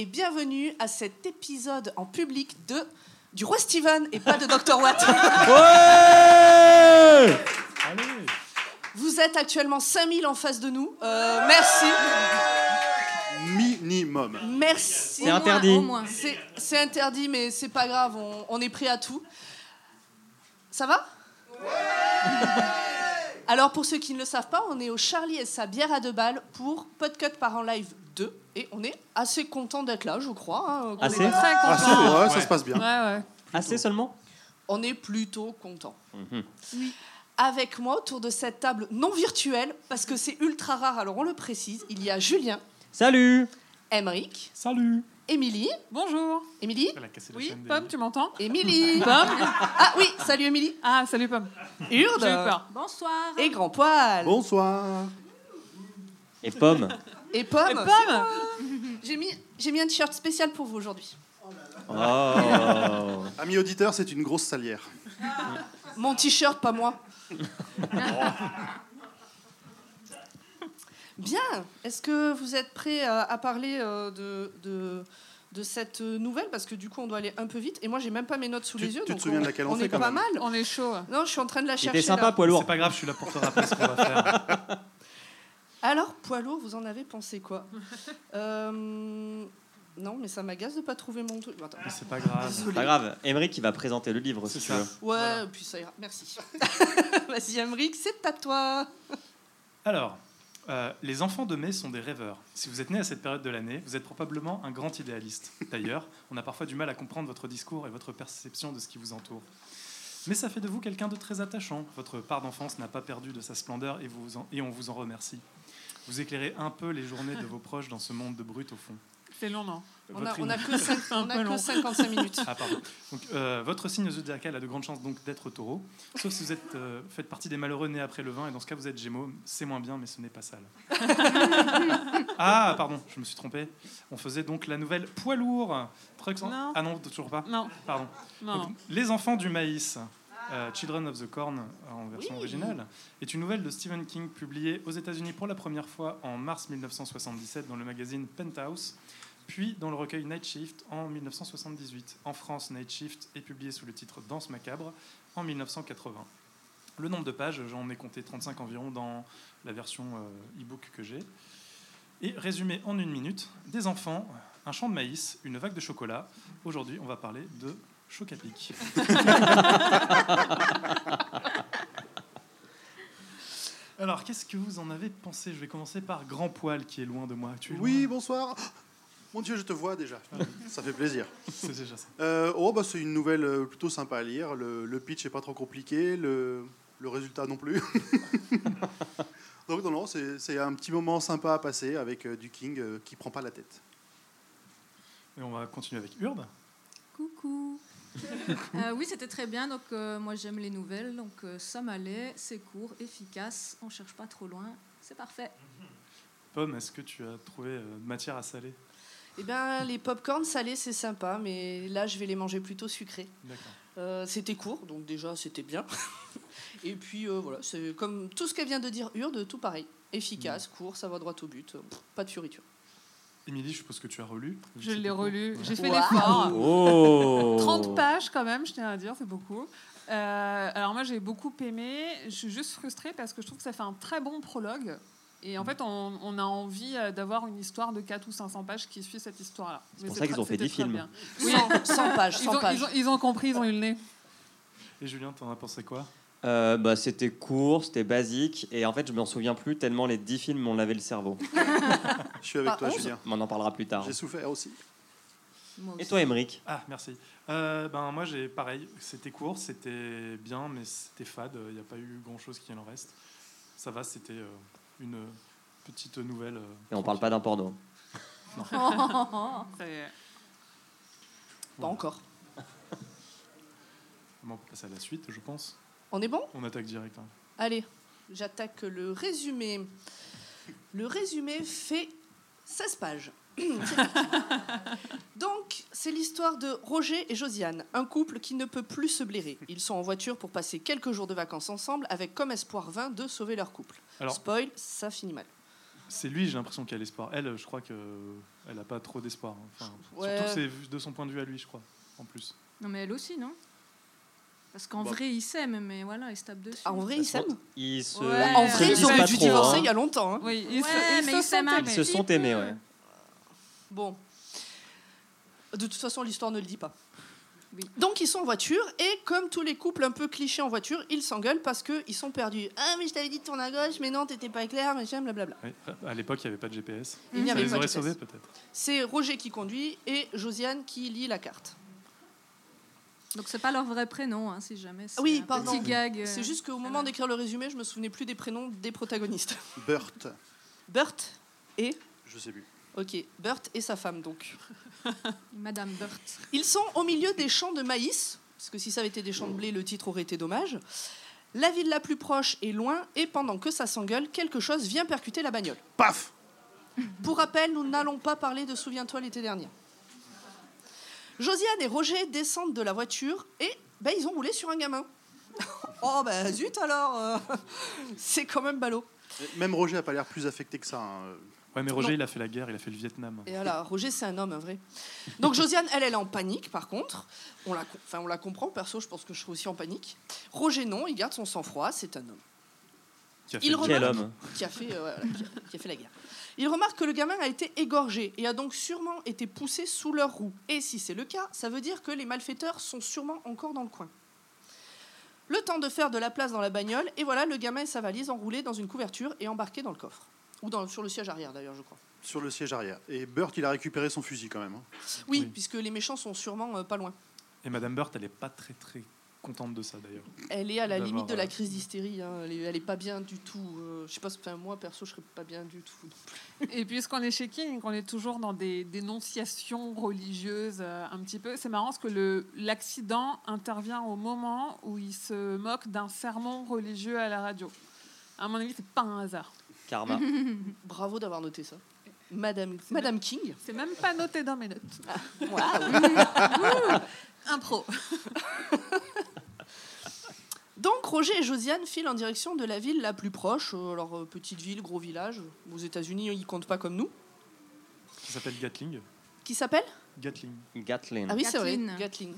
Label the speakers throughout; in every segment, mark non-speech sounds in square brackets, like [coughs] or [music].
Speaker 1: et bienvenue à cet épisode en public de du roi Steven et pas de Dr Watt. Vous êtes actuellement 5000 en face de nous. Euh, merci.
Speaker 2: Minimum.
Speaker 1: Merci.
Speaker 3: C'est interdit.
Speaker 4: Au moins.
Speaker 1: C'est interdit, mais c'est pas grave, on, on est prêt à tout. Ça va? Alors, pour ceux qui ne le savent pas, on est au Charlie et sa bière à deux balles pour Podcut par en live 2. Et on est assez content d'être là, je crois. hein. On est
Speaker 3: Assez
Speaker 4: Très
Speaker 2: si,
Speaker 4: content.
Speaker 2: ouais, ça se passe bien.
Speaker 4: Ouais, ouais.
Speaker 3: Assez seulement
Speaker 1: On est plutôt content.
Speaker 3: Mhm.
Speaker 1: Avec moi, autour de cette table non virtuelle, parce que c'est ultra rare, alors on le précise, il y a Julien,
Speaker 3: Salut
Speaker 1: Emeric,
Speaker 5: Salut
Speaker 1: Émilie.
Speaker 4: Bonjour.
Speaker 1: Émilie
Speaker 5: Elle a cassé la
Speaker 4: Oui, Pomme, tu m'entends?
Speaker 1: Émilie [laughs]
Speaker 4: Pomme
Speaker 1: Ah oui, salut Émilie
Speaker 4: Ah, salut Pomme.
Speaker 1: Urde
Speaker 4: J'ai eu peur.
Speaker 6: Bonsoir.
Speaker 1: Et Grand Poil
Speaker 2: Bonsoir.
Speaker 3: Et Pomme
Speaker 1: Et Pomme
Speaker 4: Et Pomme [laughs]
Speaker 1: J'ai mis, j'ai mis un t-shirt spécial pour vous aujourd'hui.
Speaker 3: Oh
Speaker 2: Amis auditeurs, c'est une grosse salière.
Speaker 1: Mon t-shirt, pas moi. [laughs] Bien. Est-ce que vous êtes prêts à, à parler euh, de, de, de cette nouvelle? Parce que du coup, on doit aller un peu vite. Et moi, j'ai même pas mes notes sous
Speaker 2: Tu-
Speaker 1: les yeux.
Speaker 2: tu te souviens
Speaker 1: on,
Speaker 2: de laquelle on
Speaker 1: on
Speaker 2: fait
Speaker 1: est
Speaker 2: quand
Speaker 1: pas
Speaker 2: même?
Speaker 1: mal.
Speaker 4: On est chaud.
Speaker 1: Non, je suis en train de la chercher.
Speaker 3: était sympa,
Speaker 1: là.
Speaker 3: poids lourd.
Speaker 5: C'est pas grave, je suis là pour te rappeler ce qu'on va faire. [laughs]
Speaker 1: Alors, poids lourd, vous en avez pensé quoi [laughs] Euh, Non, mais ça m'agace de pas trouver mon truc. Attends.
Speaker 5: C'est pas grave.
Speaker 1: Désolée.
Speaker 3: Pas grave, Emeric qui va présenter le livre si
Speaker 5: C'est
Speaker 3: tu
Speaker 5: ça.
Speaker 3: veux.
Speaker 1: Ouais,
Speaker 5: Voilà.
Speaker 1: puis ça ira. Merci. [laughs] Vas-y, Emric, c'est à toi.
Speaker 5: Alors, euh, les enfants de mai sont des rêveurs. Si vous êtes né à cette période de l'année, vous êtes probablement un grand idéaliste. D'ailleurs, on a parfois du mal à comprendre votre discours et votre perception de ce qui vous entoure. Mais ça fait de vous quelqu'un de très attachant. Votre part d'enfance n'a pas perdu de sa splendeur et, vous en- et on vous en remercie. Vous éclairez un peu les journées de vos proches dans ce monde de brut au fond.
Speaker 4: C'est long, non
Speaker 1: On a,
Speaker 5: Votre
Speaker 1: on a que, [laughs] on a que
Speaker 4: long.
Speaker 1: 55 minutes.
Speaker 5: Ah, pardon. Donc, euh, votre signe zodiacal a de grandes chances donc d'être taureau, sauf si vous êtes, euh, faites partie des malheureux nés après le vin, et dans ce cas, vous êtes gémeaux. C'est moins bien, mais ce n'est pas sale. [laughs] ah, pardon, je me suis trompé. On faisait donc la nouvelle poids lourd. Trucks en-
Speaker 4: Non.
Speaker 5: Ah non, toujours pas.
Speaker 4: Non,
Speaker 5: Pardon.
Speaker 4: non.
Speaker 5: Donc, les enfants du maïs. Euh, Children of the Corn en version
Speaker 1: Oui.
Speaker 5: originale est une nouvelle de Stephen King publiée aux États-Unis pour la première fois en mars 1977 dans le magazine Penthouse, puis dans le recueil Night Shift en 1978. En France, Night Shift est publié sous le titre Danse macabre en 1980. Le nombre de pages, j'en ai compté 35 environ dans la version euh, e-book que j'ai. Et résumé en une minute, des enfants, un champ de maïs, une vague de chocolat. Aujourd'hui, on va parler de choc à pic. [laughs] Alors, qu'est-ce que vous en avez pensé? Je vais commencer par Grand Poil, qui est loin de moi. Tu es
Speaker 2: Oui, bonsoir. [gasps] Mon Dieu, je te vois déjà. [laughs] Ça fait plaisir.
Speaker 5: c'est déjà ça.
Speaker 2: Euh, oh, bah, c'est une nouvelle euh, plutôt sympa à lire. Le, le pitch est pas trop compliqué, le, le résultat non plus. [laughs] Donc, non, non, c'est c'est un petit moment sympa à passer avec euh, du King euh, qui prend pas la tête.
Speaker 5: Et on va continuer avec Urde.
Speaker 6: Euh, oui, c'était très bien. Donc, euh, moi, j'aime les nouvelles. Donc, euh, ça m'allait. C'est court, efficace. On cherche pas trop loin. C'est parfait.
Speaker 5: Pomme, est-ce que tu as trouvé euh, de matière à saler?
Speaker 1: Eh bien, les pop-corn salés, c'est sympa, mais là, je vais les manger plutôt sucrés.
Speaker 5: D'accord.
Speaker 1: Euh, c'était court, donc déjà, c'était bien. [laughs] Et puis, euh, voilà, c'est comme tout ce qu'elle vient de dire, Urde, tout pareil. Efficace, court, ça va droit au but, pff, pas de fioriture.
Speaker 5: Émilie, je suppose que tu as relu.
Speaker 4: Je l'ai relu. J'ai fait
Speaker 1: Waouh.
Speaker 4: l'effort.
Speaker 3: Oh
Speaker 4: 30 pages quand même, je tiens à dire, c'est beaucoup. Euh, alors moi j'ai beaucoup aimé, je suis juste frustrée parce que je trouve que ça fait un très bon prologue. Et en fait, on, on a envie euh, d'avoir une histoire de 4 ou 500 pages qui suit cette histoire-là.
Speaker 3: C'est pour ça qu'ils ont fait
Speaker 4: c'était
Speaker 3: 10
Speaker 4: très
Speaker 3: films.
Speaker 4: Oui,
Speaker 1: 100, 100 pages,
Speaker 4: ils
Speaker 1: 100
Speaker 4: ont,
Speaker 1: pages.
Speaker 4: ils, ont, ils ont compris, ils ont eu le nez.
Speaker 5: Et Julien, t'en as pensé quoi?
Speaker 3: Euh, bah, C'était court, c'était basique, et en fait je m'en souviens plus tellement les 10 films m'ont lavé le cerveau. [laughs]
Speaker 2: Je suis avec
Speaker 1: Pas
Speaker 2: toi, Julien.
Speaker 3: Mais on en parlera plus tard.
Speaker 2: J'ai souffert aussi.
Speaker 3: Et toi Emeric
Speaker 5: Ah, merci. Euh, ben, moi, j'ai pareil. C'était court, c'était bien, mais c'était fade. Il n'y a pas eu grand-chose qui en reste. Ça va, c'était euh, une petite nouvelle. euh,
Speaker 3: Et on parle pas d'un porno.
Speaker 4: C'est- [laughs] [laughs]
Speaker 1: Pas encore.
Speaker 5: On peut passer à la suite, je pense.
Speaker 1: On est bon?
Speaker 5: On attaque direct. hein.
Speaker 1: Allez, j'attaque le résumé. Le résumé fait 16 pages. [clears throat] C'est parti. Donc, c'est l'histoire de Roger et Josiane, un couple qui ne peut plus se blairer. Ils sont en voiture pour passer quelques jours de vacances ensemble avec comme espoir vain de sauver leur couple.
Speaker 5: Alors,
Speaker 1: Spoil, ça finit mal.
Speaker 5: c'est lui, j'ai l'impression qu'elle a l'espoir. Elle, je crois que elle n'a pas trop d'espoir. hein. Enfin,
Speaker 1: Ouais.
Speaker 5: Surtout c'est vu de son point de vue à lui, je crois, en plus.
Speaker 6: Non, mais elle aussi, non? Parce qu'en
Speaker 2: Bah.
Speaker 6: vrai, ils s'aiment, mais voilà, ils se tapent dessus.
Speaker 1: Ah, en vrai, ils s'aiment.
Speaker 3: Ils se,
Speaker 6: Ouais.
Speaker 1: En vrai, ils auraient dû divorcer
Speaker 3: hein.
Speaker 1: il y a longtemps. hein.
Speaker 4: Oui, ils
Speaker 6: Ouais,
Speaker 4: se, ils
Speaker 6: mais
Speaker 4: se
Speaker 6: ils
Speaker 3: se sont aimés, ouais.
Speaker 1: Bon. De toute façon, l'histoire ne le dit pas.
Speaker 6: Oui.
Speaker 1: Donc, ils sont en voiture et comme tous les couples un peu clichés en voiture, ils s'engueulent parce qu'ils sont perdus. Ah, mais je t'avais dit de tourner à gauche, mais non, t'étais pas clair, machin, blablabla.
Speaker 5: Oui, À l'époque, il n'y avait pas de GPS.
Speaker 1: Il n'y avait
Speaker 5: les
Speaker 1: pas de
Speaker 5: aurait
Speaker 1: GPS.
Speaker 5: sauvés peut-être.
Speaker 1: C'est Roger qui conduit et Josiane qui lit la carte.
Speaker 6: Donc, c'est pas leur vrai prénom, hein, si jamais. c'est
Speaker 1: Oui,
Speaker 6: un
Speaker 1: pardon.
Speaker 6: Petit gag. euh,
Speaker 1: C'est juste qu'au moment d'écrire le résumé, je me souvenais plus des prénoms des protagonistes. [laughs]
Speaker 2: Burt,
Speaker 1: Burt et.
Speaker 2: je sais plus.
Speaker 1: Ok, Burt et sa femme donc. [laughs]
Speaker 6: Madame Burt.
Speaker 1: Ils sont au milieu des champs de maïs, parce que si ça avait été des champs de blé, le titre aurait été dommage. La ville la plus proche est loin, et pendant que ça s'engueule, quelque chose vient percuter la bagnole.
Speaker 2: Paf
Speaker 1: Pour rappel, nous n'allons pas parler de Souviens-toi l'été dernier. Josiane et Roger descendent de la voiture et ben, ils ont roulé sur un gamin. [laughs] oh ben zut alors euh, [laughs] C'est quand même ballot.
Speaker 2: Même Roger a pas l'air plus affecté que ça. hein.
Speaker 5: Ouais, mais Roger,
Speaker 1: Non.
Speaker 5: il a fait la guerre, il a fait le Vietnam.
Speaker 1: Et voilà, Roger c'est un homme, un vrai. Donc Josiane, elle, elle est en panique par contre. On la, enfin, on la comprend, perso, je pense que je serais aussi en panique. Roger non, il garde son sang-froid, c'est un homme.
Speaker 5: Qui a fait
Speaker 1: Il remarque-
Speaker 3: Quel homme
Speaker 1: qui a fait, euh, voilà, qui a- qui a fait la guerre. Il remarque que le gamin a été égorgé et a donc sûrement été poussé sous leur roue. Et si c'est le cas, ça veut dire que les malfaiteurs sont sûrement encore dans le coin. Le temps de faire de la place dans la bagnole, et voilà le gamin et sa valise enroulés dans une couverture et embarqués dans le coffre. Ou dans, sur le siège arrière d'ailleurs, je crois.
Speaker 2: Sur le siège arrière. Et Burt, il a récupéré son fusil quand même. hein.
Speaker 1: Oui,
Speaker 5: Oui.
Speaker 1: puisque les méchants sont sûrement euh, pas loin.
Speaker 5: Et Madame Burt, elle est pas très très contente de ça d'ailleurs.
Speaker 1: Elle est à la limite de la
Speaker 5: euh,
Speaker 1: crise d'hystérie. hein. Elle, est, elle est pas bien du tout. euh, je sais pas, enfin, moi perso, je serais pas bien du tout. [laughs]
Speaker 4: Et puisqu'on est chez King, qu'on est toujours dans des dénonciations religieuses euh, un petit peu, c'est marrant parce que le- l'accident intervient au moment où il se moque d'un sermon religieux à la radio. À mon avis, c'est pas un hasard.
Speaker 3: Karma. [laughs]
Speaker 1: Bravo d'avoir noté ça. Madame, Madame King.
Speaker 4: C'est même pas noté dans mes notes.
Speaker 1: Waouh. [laughs]
Speaker 4: Impro.
Speaker 1: Donc Roger et Josiane filent en direction de la ville la plus proche, euh, alors euh, petite ville, gros village. Aux États-Unis, ils comptent pas comme nous.
Speaker 5: Qui s'appelle Gatling.
Speaker 1: Qui s'appelle?
Speaker 5: Gatling.
Speaker 3: Gatlin.
Speaker 1: Ah oui, c'est vrai,
Speaker 6: Gatling.
Speaker 1: Gatling.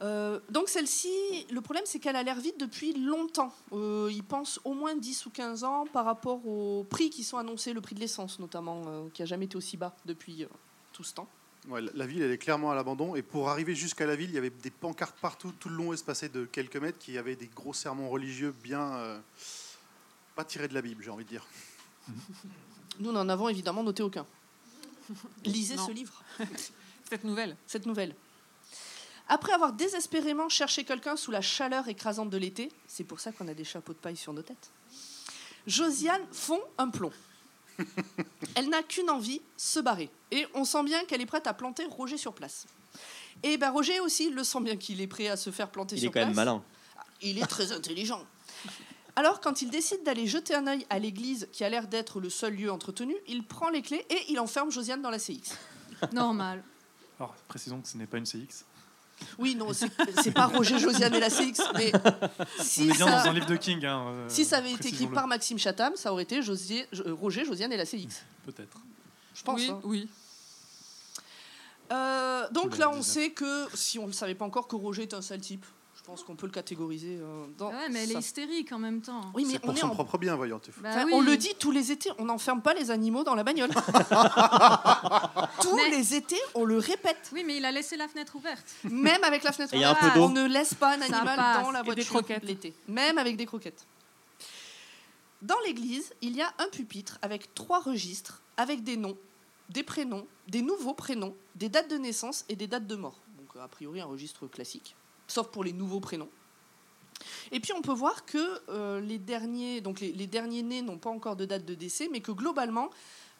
Speaker 1: Euh, donc celle-ci, le problème c'est qu'elle a l'air vide depuis longtemps. Euh, ils pensent au moins 10 ou 15 ans par rapport aux prix qui sont annoncés, le prix de l'essence notamment, euh, qui a jamais été aussi bas depuis euh, tout ce temps.
Speaker 2: Ouais, la- ville, elle est clairement à l'abandon. Et pour arriver jusqu'à la ville, il y avait des pancartes partout, tout le long espacé de quelques mètres, qui avaient des gros sermons religieux bien. euh, pas tirés de la Bible, j'ai envie de dire. [laughs]
Speaker 1: Nous n'en avons évidemment noté aucun. [laughs] Lisez
Speaker 4: Non.
Speaker 1: ce livre. [laughs]
Speaker 4: Cette nouvelle.
Speaker 1: cette nouvelle. Après avoir désespérément cherché quelqu'un sous la chaleur écrasante de l'été, c'est pour ça qu'on a des chapeaux de paille sur nos têtes, Josiane fond un plomb. Elle n'a qu'une envie, se barrer. Et on sent bien qu'elle est prête à planter Roger sur place. Et ben Roger aussi le sent bien qu'il est prêt à se faire planter
Speaker 3: Il
Speaker 1: sur
Speaker 3: est quand
Speaker 1: place.
Speaker 3: même malin.
Speaker 1: Il est très intelligent. Alors, quand il décide d'aller jeter un œil à l'église, qui a l'air d'être le seul lieu entretenu, il prend les clés et il enferme Josiane dans la CX. [laughs]
Speaker 6: Normal.
Speaker 5: Alors, précisons que ce n'est pas une CX.
Speaker 1: Oui, non, c'est pas Roger Josiane et la CX, mais si
Speaker 5: On est bien
Speaker 1: ça,
Speaker 5: dans un livre de King. hein, euh,
Speaker 1: si ça avait été écrit par Maxime Chatham, ça aurait été Josier- Jo- Roger, Josiane et la CX.
Speaker 5: Peut-être.
Speaker 1: Je pense.
Speaker 4: oui,
Speaker 1: hein.
Speaker 4: oui.
Speaker 1: Euh, donc là, on
Speaker 5: 19.
Speaker 1: sait que, si on ne le savait pas encore, que Roger est un sale type. Je pense qu'on peut le catégoriser euh, dans.
Speaker 6: Ouais, mais elle est hystérique en même temps.
Speaker 1: Oui, mais on
Speaker 2: pour
Speaker 1: est
Speaker 2: son
Speaker 1: en.
Speaker 2: propre bien, voyons. t'es fou.
Speaker 6: Bah
Speaker 1: Enfin,
Speaker 6: oui.
Speaker 1: On le dit tous les étés, on n'enferme pas les animaux dans la bagnole. [laughs] tous
Speaker 6: Mais-
Speaker 1: les étés, on le répète.
Speaker 6: Oui, mais il a laissé la fenêtre ouverte.
Speaker 1: Même avec la fenêtre ouverte,
Speaker 3: peu d'eau.
Speaker 1: on ne laisse pas un animal dans la voiture
Speaker 4: croquettes.
Speaker 1: l'été. Même avec des croquettes. Dans l'église, il y a un pupitre avec trois registres, avec des noms, des prénoms, des nouveaux prénoms, des dates de naissance et des dates de mort. Donc a priori un registre classique, sauf pour les nouveaux prénoms. Et puis on peut voir que euh, les derniers, donc les, les derniers nés n'ont pas encore de date de décès, mais que globalement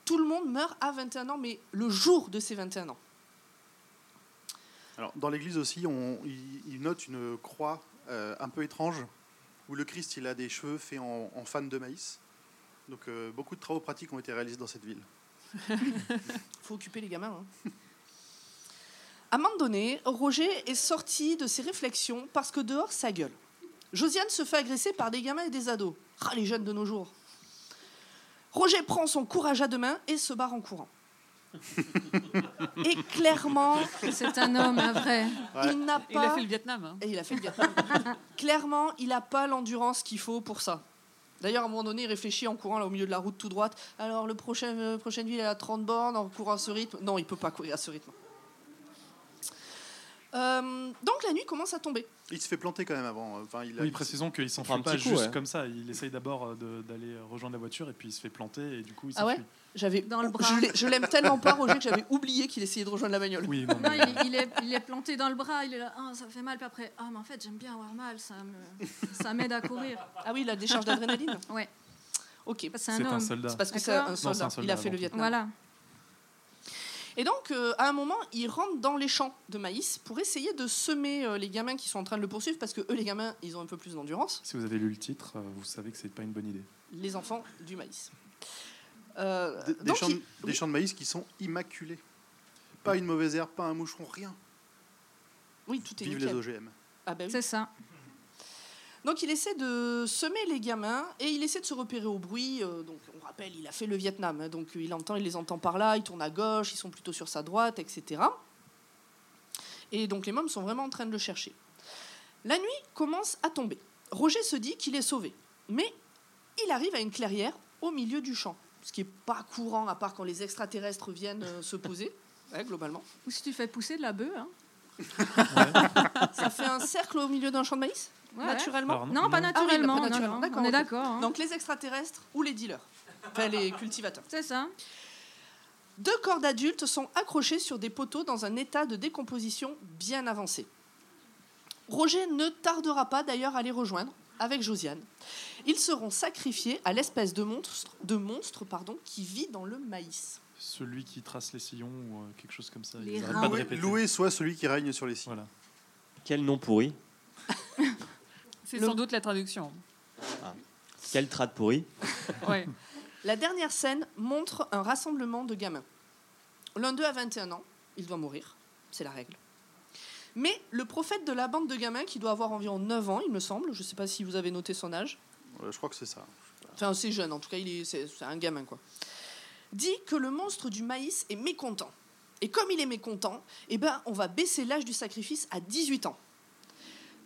Speaker 1: tout le monde meurt à 21 ans, mais le jour de ces 21 ans.
Speaker 2: Alors, dans l'église aussi, on, il, il note une croix euh, un peu étrange, où le Christ il a des cheveux faits en, en fan de maïs. Donc, euh, beaucoup de travaux pratiques ont été réalisés dans cette ville. [laughs]
Speaker 1: faut occuper les gamins. hein. [laughs] À un moment donné, Roger est sorti de ses réflexions parce que dehors, ça gueule. Josiane se fait agresser par des gamins et des ados. Ah, les jeunes de nos jours. Roger prend son courage à deux mains et se barre en courant. Et clairement,
Speaker 6: C'est un homme, un vrai.
Speaker 2: Ouais.
Speaker 1: il n'a
Speaker 4: Il a
Speaker 1: pas.
Speaker 4: fait le Vietnam. hein.
Speaker 1: Et il a fait le Vietnam. clairement, il n'a pas l'endurance qu'il faut pour ça. D'ailleurs, à un moment donné, il réfléchit en courant là, au milieu de la route tout droite. Alors, le prochain, euh, prochaine ville est à 30 bornes, en courant à ce rythme. Non, il peut pas courir à ce rythme. Euh, donc, la nuit commence à tomber.
Speaker 2: Il se fait planter quand même avant. Enfin, il a-
Speaker 5: Oui, précisons qu'il s'enfuit pas juste
Speaker 3: ouais.
Speaker 5: comme ça. Il essaye d'abord euh, d'aller rejoindre la voiture et puis il se fait planter et du coup il
Speaker 1: Ah ouais. J'avais,
Speaker 6: Dans le bras.
Speaker 1: je l'ai- je l'aime tellement pas, Roger, que j'avais oublié qu'il essayait de rejoindre la bagnole.
Speaker 5: Oui, non,
Speaker 6: il, il est, il est planté dans le bras, il est là, Ah, ça fait mal, puis après, ah, mais en fait, j'aime bien avoir mal, ça me, ça m'aide à courir.
Speaker 1: Ah oui, la décharge d'adrénaline
Speaker 6: Ouais,
Speaker 1: Ok.
Speaker 6: c'est
Speaker 5: c'est
Speaker 6: un
Speaker 5: un
Speaker 6: homme.
Speaker 5: soldat.
Speaker 1: C'est parce que c'est un
Speaker 5: un
Speaker 1: soldat. Il a fait le. Vietnam.
Speaker 6: Voilà.
Speaker 1: Et donc, euh, à un moment, il rentre dans les champs de maïs pour essayer de semer euh, les gamins qui sont en train de le poursuivre, parce que eux, les gamins, ils ont un peu plus d'endurance.
Speaker 5: Si vous avez lu le titre, euh, vous savez que c'est pas une bonne idée.
Speaker 1: Les enfants du maïs. Euh,
Speaker 2: Des, des
Speaker 1: donc,
Speaker 2: champs,
Speaker 1: il-
Speaker 2: de- des
Speaker 1: oui.
Speaker 2: champs de maïs qui sont immaculés. Pas une mauvaise herbe, pas un moucheron, rien.
Speaker 1: Oui, tout est
Speaker 2: Vive les
Speaker 1: nickel.
Speaker 2: OGM.
Speaker 1: Ah ben oui.
Speaker 6: C'est ça.
Speaker 1: Donc il essaie de semer les gamins et il essaie de se repérer au bruit. euh, donc on rappelle, il a fait le Vietnam, hein, donc il entend, il les entend par là, il tourne à gauche, ils sont plutôt sur sa droite, etc. Et donc les mômes sont vraiment en train de le chercher. La nuit commence à tomber. Roger se dit qu'il est sauvé, mais il arrive à une clairière au milieu du champ, ce qui est pas courant à part quand les extraterrestres viennent euh, se poser, [laughs] ouais, globalement.
Speaker 6: Ou si tu fais pousser de la bœuf, hein.
Speaker 1: Ça fait un cercle au milieu d'un champ de maïs,
Speaker 6: Ouais.
Speaker 1: naturellement.
Speaker 5: Alors,
Speaker 6: Non, pas
Speaker 1: Ah oui,
Speaker 6: naturellement.
Speaker 1: pas
Speaker 6: non,
Speaker 1: naturellement.
Speaker 6: non,
Speaker 1: D'accord,
Speaker 6: on est d'accord. hein.
Speaker 1: Donc les extraterrestres ou les dealers, enfin les [laughs] cultivateurs.
Speaker 6: C'est ça.
Speaker 1: Deux corps d'adultes sont accrochés sur des poteaux dans un état de décomposition bien avancé. Roger ne tardera pas d'ailleurs à les rejoindre avec Josiane. Ils seront sacrifiés à l'espèce de monstre, de monstre pardon, qui vit dans le maïs.
Speaker 5: Celui qui trace les sillons ou euh, quelque chose comme ça.
Speaker 6: Les
Speaker 5: Ils pas de
Speaker 2: Loué,
Speaker 5: répéter.
Speaker 2: Loué soit celui qui règne sur les.
Speaker 5: Voilà.
Speaker 3: Quel nom pourri. [laughs]
Speaker 4: C'est
Speaker 1: Le-
Speaker 4: sans doute la traduction.
Speaker 3: Quel trad pourri. [laughs]
Speaker 4: Ouais.
Speaker 1: La dernière scène montre un rassemblement de gamins. L'un d'eux a 21 ans, il doit mourir, c'est la règle. Mais le prophète de la bande de gamins, qui doit avoir environ 9 ans, il me semble, je ne sais pas si vous avez noté son âge,
Speaker 2: Euh, je crois que c'est ça.
Speaker 1: enfin c'est jeune en tout cas, il est, c'est, c'est un gamin quoi, dit que le monstre du maïs est mécontent. Et comme il est mécontent, eh ben, on va baisser l'âge du sacrifice à 18 ans.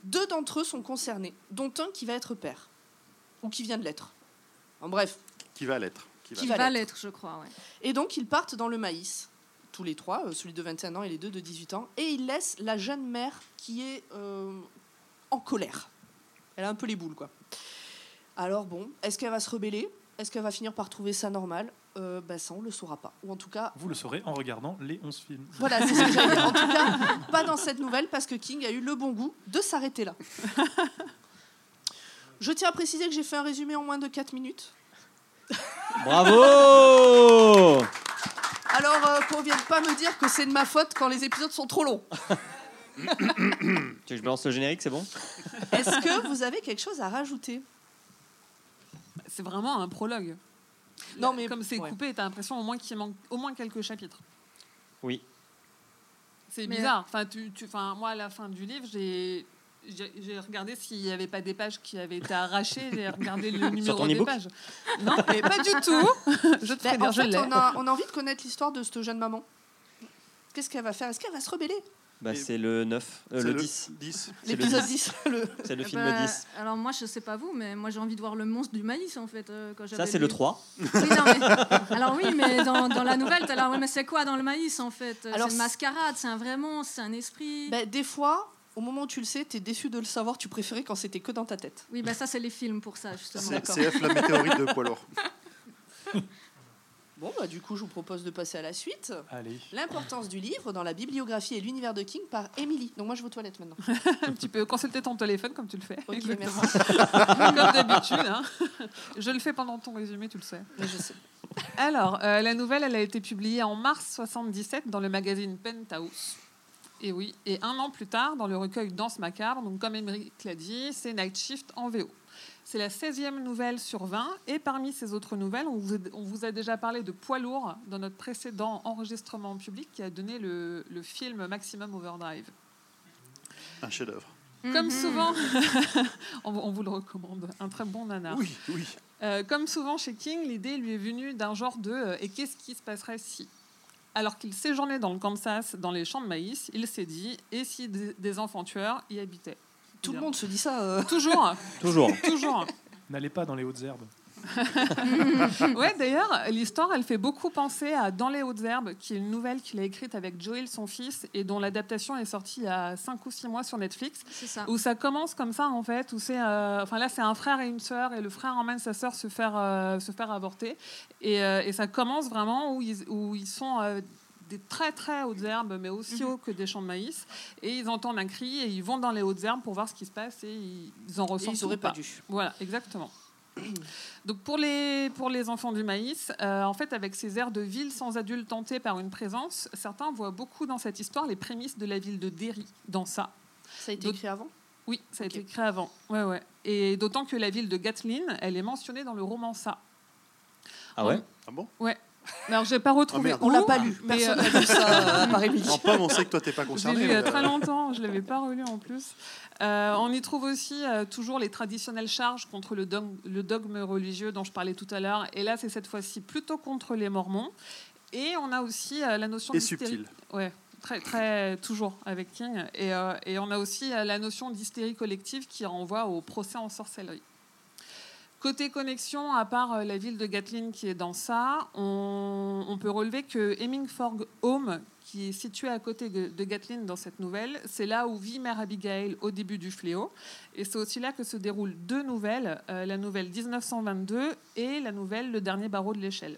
Speaker 1: Deux d'entre eux sont concernés, dont un qui va être père, ou qui vient de l'être. En bref,
Speaker 2: Qui va l'être Qui va
Speaker 1: Qui l'être.
Speaker 6: l'être, je crois. Ouais.
Speaker 1: Et donc, ils partent dans le maïs, tous les trois, euh, celui de 21 ans et les deux de 18 ans, et ils laissent la jeune mère qui est euh, en colère. Elle a un peu les boules, quoi. Alors, bon, est-ce qu'elle va se rebeller? Est-ce qu'elle va finir par trouver ça normal? Euh, ben, Ça, on le saura pas. Ou en tout cas,
Speaker 5: Vous le saurez en regardant les 11 films.
Speaker 1: voilà, c'est ce que j'allais dire. En tout cas, [laughs] pas dans cette nouvelle, parce que King a eu le bon goût de s'arrêter là. [laughs] Je tiens à préciser que j'ai fait un résumé en moins de 4 minutes.
Speaker 3: Bravo
Speaker 1: Alors, euh, qu'on vienne pas me dire que c'est de ma faute quand les épisodes sont trop longs. [coughs]
Speaker 3: Tu veux que je balance le générique, c'est bon?
Speaker 1: Est-ce que vous avez quelque chose à rajouter?
Speaker 4: C'est vraiment un prologue.
Speaker 1: Non, mais-
Speaker 4: comme c'est
Speaker 1: ouais.
Speaker 4: coupé, t'as l'impression au moins qu'il manque au moins quelques chapitres.
Speaker 3: Oui.
Speaker 4: C'est
Speaker 6: Mais-
Speaker 4: bizarre. Enfin, tu, tu, enfin, moi, à la fin du livre, j'ai j'ai j'ai regardé s'il n'y avait pas des pages qui avaient été arrachées. J'ai regardé le [laughs] numéro
Speaker 3: ton
Speaker 4: des
Speaker 3: e-book
Speaker 4: pages. Non, mais pas du tout. [laughs] je te fais dire,
Speaker 1: En
Speaker 4: je
Speaker 1: fait,
Speaker 4: l'ai.
Speaker 1: on a, on a envie de connaître l'histoire de cette jeune maman. Qu'est-ce qu'elle va faire? Est-ce qu'elle va se rebeller?
Speaker 3: Bah, c'est le 9, euh,
Speaker 2: C'est
Speaker 3: le 10.
Speaker 2: 10.
Speaker 3: C'est le
Speaker 1: L'épisode
Speaker 3: 10.
Speaker 1: 10. le-
Speaker 3: C'est le film
Speaker 6: ben,
Speaker 3: 10.
Speaker 6: Alors moi, je sais pas vous, mais moi j'ai envie de voir le monstre du maïs en fait. euh, quand
Speaker 3: Ça, c'est le
Speaker 6: lu.
Speaker 3: 3.
Speaker 6: Oui, non, mais- alors oui, mais dans, dans la nouvelle, là, ouais, mais c'est quoi dans le maïs en fait?
Speaker 1: Alors,
Speaker 6: C'est une mascarade, c'est un vrai monstre, c'est un esprit.
Speaker 1: Ben, des fois, au moment où tu le sais, tu es déçu de le savoir, tu préférais quand c'était que dans ta tête.
Speaker 6: Oui, bah ça c'est les films pour ça justement.
Speaker 2: C'est. CF la météorite de poids [laughs] lourd.
Speaker 1: Bon, bah, du coup, je vous propose de passer à la suite.
Speaker 5: Allez.
Speaker 1: L'importance du livre dans la bibliographie et l'univers de King par Emily. Donc moi, je vais aux toilettes maintenant. [laughs]
Speaker 4: Tu peux consulter ton téléphone comme tu le fais.
Speaker 1: Ok,
Speaker 4: Exactement.
Speaker 1: merci.
Speaker 4: comme d'habitude. hein. Je le fais pendant ton résumé, tu le sais.
Speaker 1: Mais je sais.
Speaker 4: Alors, euh, la nouvelle, elle a été publiée en mars 77 dans le magazine Penthouse. Et oui, et un an plus tard, dans le recueil Danse macabre, donc comme Émeric l'a dit, c'est Night Shift en VO. C'est la 16e nouvelle sur 20, et parmi ces autres nouvelles, on vous, a, on vous a déjà parlé de Poids lourd dans notre précédent enregistrement public qui a donné le, le film Maximum Overdrive.
Speaker 2: Un chef-d'œuvre.
Speaker 4: Comme
Speaker 6: Mhm.
Speaker 4: souvent, [laughs] on, vous le recommande, un très bon nanar.
Speaker 2: Oui, oui.
Speaker 4: Euh, comme souvent chez King, l'idée lui est venue d'un genre de euh, et qu'est-ce qui se passerait si? Alors qu'il séjournait dans le Kansas, dans les champs de maïs, il s'est dit et si des, des enfants tueurs y habitaient?
Speaker 1: Tout le monde se dit ça. euh.
Speaker 4: Toujours, [laughs]
Speaker 3: Toujours.
Speaker 4: toujours.
Speaker 5: N'allez pas dans les hautes herbes. [laughs]
Speaker 4: Ouais, d'ailleurs, l'histoire, elle fait beaucoup penser à Dans les hautes herbes, qui est une nouvelle qu'il a écrite avec Joel, son fils, et dont l'adaptation est sortie il y a 5 ou 6 mois sur Netflix.
Speaker 6: C'est ça.
Speaker 4: Où ça commence comme ça, en fait, où c'est. euh, enfin, là, c'est un frère et une sœur, et le frère emmène sa sœur se faire, euh, se faire avorter. Et, euh, et ça commence vraiment où ils, où ils sont. euh, des très très hautes herbes, mais aussi hauts que des champs de maïs. Et ils entendent un cri et ils vont dans les hautes herbes pour voir ce qui se passe et ils en
Speaker 1: Et
Speaker 4: ressentent
Speaker 1: ils auraient pas dû.
Speaker 4: Voilà, exactement. [clears throat] Donc pour les, pour les enfants du maïs, euh, en fait, avec ces airs de ville sans adultes tentés par une présence, certains voient beaucoup dans cette histoire les prémices de la ville de Derry, dans ça.
Speaker 1: Ça a été écrit avant?
Speaker 4: Oui, ça a été créé avant. Ouais, ouais. Et d'autant que la ville de Gatlin, elle est mentionnée dans le roman Ça.
Speaker 3: Ah ouais?
Speaker 2: Ah bon?
Speaker 4: Alors, j'ai pas retrouvé.
Speaker 2: merde.
Speaker 1: On l'a pas lu.
Speaker 4: mais,
Speaker 1: Personne
Speaker 4: euh,
Speaker 1: n'a lu ça, euh, à part Émilie.
Speaker 2: En pomme, on sait que toi, t'es pas
Speaker 4: Je l'ai
Speaker 2: concerné.
Speaker 4: lu il y a
Speaker 2: mais,
Speaker 4: très
Speaker 2: euh,
Speaker 4: longtemps, je ne l'avais pas relu en plus. Euh, on y trouve aussi euh, toujours les traditionnelles charges contre le dogme, le dogme religieux dont je parlais tout à l'heure. Et là, c'est cette fois-ci plutôt contre les Mormons. Et on a aussi euh, la notion
Speaker 2: Et subtil.
Speaker 4: Ouais, très, très, toujours avec King. Et, euh, et on a aussi euh, la notion d'hystérie collective qui renvoie au procès en sorcellerie. Côté connexion, à part euh, la ville de Gatlin qui est dans ça, on, on peut relever que Hemingford Home, qui est situé à côté de, Gatlin dans cette nouvelle, c'est là où vit Mère Abigail au début du fléau. Et c'est aussi là que se déroulent deux nouvelles, euh, la nouvelle 1922 et la nouvelle Le dernier barreau de l'échelle.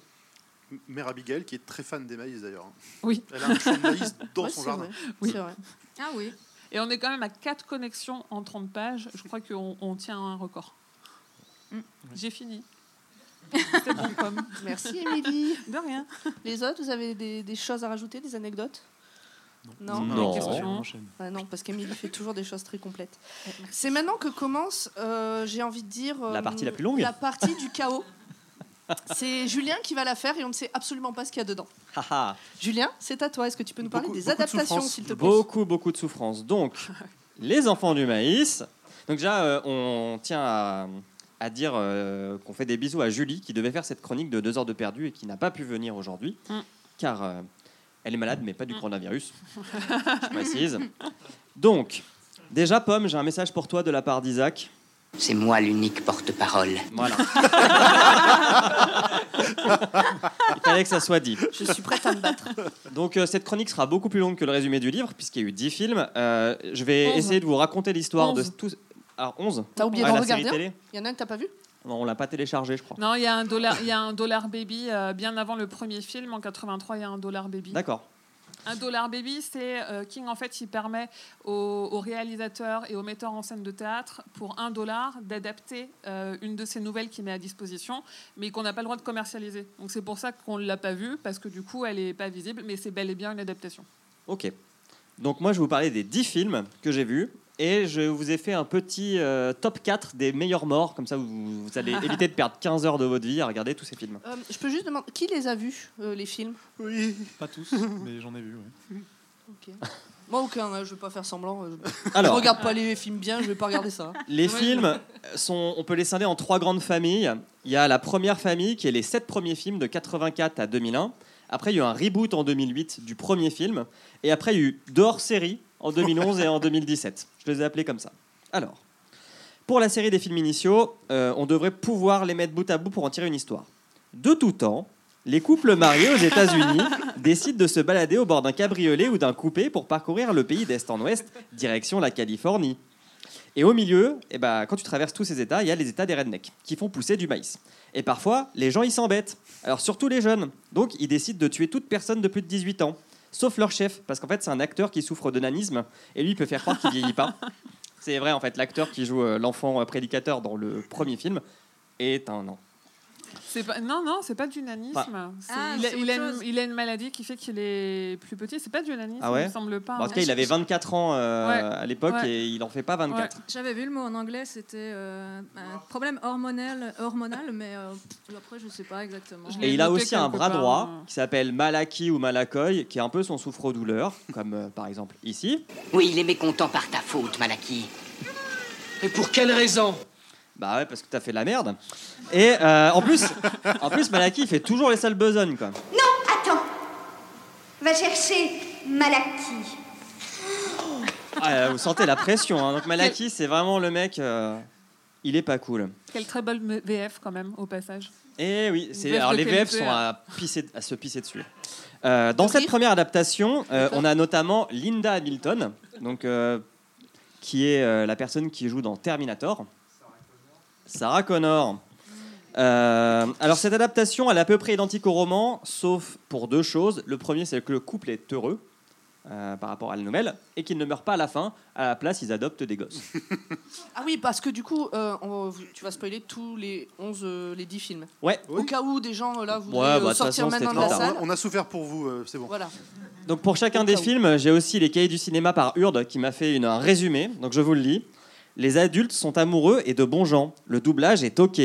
Speaker 2: Mère Abigail, qui est très fan des maïs d'ailleurs.
Speaker 4: Oui.
Speaker 2: Elle a un champ de maïs dans
Speaker 1: Ouais,
Speaker 2: son jardin.
Speaker 1: vrai.
Speaker 4: Oui.
Speaker 1: C'est vrai.
Speaker 6: Ah oui.
Speaker 4: Et on est quand même à quatre connexions en 30 pages. Je crois qu'on on tient un record.
Speaker 6: Mm.
Speaker 4: J'ai fini. C'était bon comme.
Speaker 1: Merci Émilie.
Speaker 4: De rien.
Speaker 1: Les autres, vous avez des, des choses à rajouter, des anecdotes? Non.
Speaker 3: Non.
Speaker 4: Question.
Speaker 5: On enchaîne.
Speaker 1: Ah non, parce qu'Émilie fait toujours des choses très complètes. C'est maintenant que commence, euh, j'ai envie de dire... euh,
Speaker 3: La partie la plus longue.
Speaker 1: La partie du chaos. C'est Julien qui va la faire et on ne sait absolument pas ce qu'il y a dedans. Julien, c'est à toi. Est-ce que tu peux nous parler
Speaker 2: Beaucoup-
Speaker 1: des
Speaker 2: beaucoup
Speaker 1: adaptations, s'il te plaît?
Speaker 3: Beaucoup, beaucoup de souffrance. Donc, [laughs] les enfants du maïs. Donc déjà, euh, on tient à, à dire euh, qu'on fait des bisous à Julie, qui devait faire cette chronique de deux heures de perdu et qui n'a pas pu venir aujourd'hui,
Speaker 4: Mm.
Speaker 3: car euh, elle est malade, mais pas du
Speaker 4: Mm.
Speaker 3: coronavirus. [laughs] Je précise. Donc, déjà, Pomme, j'ai un message pour toi de la part d'Isaac.
Speaker 7: C'est moi l'unique porte-parole.
Speaker 3: Voilà. [laughs] Il fallait que ça soit dit.
Speaker 1: Je suis prête à me battre.
Speaker 3: Donc euh, cette chronique sera beaucoup plus longue que le résumé du livre, puisqu'il y a eu 10 films. Euh, je vais
Speaker 4: Onze.
Speaker 3: essayer de vous raconter l'histoire de tous... Alors 11
Speaker 1: T'as oublié
Speaker 3: Ouais,
Speaker 1: d'en
Speaker 3: la série
Speaker 1: regarder
Speaker 3: télé
Speaker 1: Il y en a un que t'as pas vu
Speaker 3: Non, on l'a pas téléchargé, je crois.
Speaker 4: Non, il y a un dollar, il y a un dollar baby euh, bien avant le premier film en 83. Il y a un dollar baby.
Speaker 3: D'accord.
Speaker 4: Un dollar baby, c'est euh, King en fait, il permet aux, aux réalisateurs et aux metteurs en scène de théâtre pour un dollar d'adapter euh, une de ses nouvelles qu'il met à disposition, mais qu'on n'a pas le droit de commercialiser. Donc c'est pour ça qu'on ne l'a pas vue parce que du coup elle est pas visible, mais c'est bel et bien une adaptation.
Speaker 3: Ok. Donc moi, je vais vous parler des 10 films que j'ai vus. Et je vous ai fait un petit euh, top 4 des meilleurs morts. Comme ça, vous, vous allez [laughs] éviter de perdre 15 heures de votre vie à regarder tous ces films.
Speaker 1: Euh, Je peux juste demander, qui les a vus, euh, les films?
Speaker 2: Oui.
Speaker 5: Pas tous, [laughs] mais j'en ai vu. ouais.
Speaker 1: Ok. Moi, aucun, hein, je vais pas faire semblant. Je, [laughs] je
Speaker 3: Alors,
Speaker 1: regarde pas les films bien, je vais pas regarder ça.
Speaker 3: Les
Speaker 4: Ouais.
Speaker 3: films, sont, on peut les scinder en trois grandes familles. Il y a la première famille qui est les sept premiers films de 84 à 2001. Après, il y a eu un reboot en 2008 du premier film. Et après, il y a eu deux hors-séries en 2011 et en 2017. Je les ai appelés comme ça. Alors, pour la série des films initiaux, euh, on devrait pouvoir les mettre bout à bout pour en tirer une histoire. De tout temps, les couples mariés aux États-Unis [laughs] décident de se balader au bord d'un cabriolet ou d'un coupé pour parcourir le pays d'est en ouest, direction la Californie. Et au milieu, eh ben, quand tu traverses tous ces États, il y a les États des rednecks qui font pousser du maïs. Et parfois, les gens, ils s'embêtent. Alors surtout les jeunes. Donc, ils décident de tuer toute personne de plus de 18 ans, sauf leur chef, parce qu'en fait, c'est un acteur qui souffre de nanisme, et lui, il peut faire croire qu'il vieillit pas. [laughs] C'est vrai, en fait, l'acteur qui joue euh, l'enfant euh, prédicateur dans le premier film est un an.
Speaker 4: Pas, non, non, c'est pas du nanisme. C'est-
Speaker 6: Ah,
Speaker 4: il, a, il une,
Speaker 6: chose.
Speaker 4: il a une maladie qui fait qu'il est plus petit. C'est pas du nanisme,
Speaker 3: Ah ouais
Speaker 4: il me semble pas.
Speaker 3: Bon, en tout
Speaker 4: hein.
Speaker 3: cas, il avait 24 ans euh,
Speaker 4: Ouais.
Speaker 3: à l'époque
Speaker 4: Ouais.
Speaker 3: et il en fait pas 24.
Speaker 6: J'avais vu le mot en anglais, c'était euh, un problème hormonal, hormonal mais euh, après je sais pas exactement.
Speaker 4: Je
Speaker 3: Et il a aussi un bras
Speaker 4: part,
Speaker 3: droit
Speaker 4: euh.
Speaker 3: qui s'appelle Malaki ou Malakoy, qui est un peu son souffre-douleur, comme euh, par exemple ici.
Speaker 7: Oui, il est mécontent par ta faute, Malaki.
Speaker 8: Et pour quelle raison?
Speaker 3: Bah ouais, parce que t'as fait de la merde. Et euh, en plus, en plus Malaki il fait toujours les sales besognes quoi.
Speaker 9: Attends Va chercher Malaki.
Speaker 3: Ah, vous sentez la pression. hein. Donc Malaki, c'est vraiment le mec. euh, il est pas cool.
Speaker 4: Quelle très belle VF quand même, au passage.
Speaker 3: Et oui, c'est
Speaker 4: VF
Speaker 3: alors
Speaker 4: de
Speaker 3: les VF
Speaker 4: qualité,
Speaker 3: sont
Speaker 4: hein.
Speaker 3: à, pisser- à se pisser dessus. Euh, dans cette première adaptation, euh, on a notamment Linda Hamilton, donc euh, qui est euh, la personne qui joue dans Terminator. Sarah Connor. Euh, alors cette adaptation, elle est à peu près identique au roman, sauf pour deux choses. Le premier, c'est que le couple est heureux euh, par rapport à la nouvelle et qu'il ne meurt pas à la fin. À la place, ils adoptent des gosses.
Speaker 1: Ah oui, parce que du coup, euh, on- tu vas spoiler tous les 11, euh, les 10 films.
Speaker 3: Ouais.
Speaker 1: Au cas où des gens euh, là voudraient
Speaker 3: Ouais, bah, de toute
Speaker 1: sortir
Speaker 3: façon,
Speaker 1: maintenant de
Speaker 3: c'était
Speaker 1: la
Speaker 3: trop
Speaker 1: salle.
Speaker 2: On a souffert pour vous, euh, c'est bon.
Speaker 1: Voilà.
Speaker 3: Donc pour chacun des films, j'ai aussi les cahiers du cinéma par Urde qui m'a fait une, un résumé. Donc je vous le lis. Les adultes sont amoureux et de bons gens. Le doublage est ok.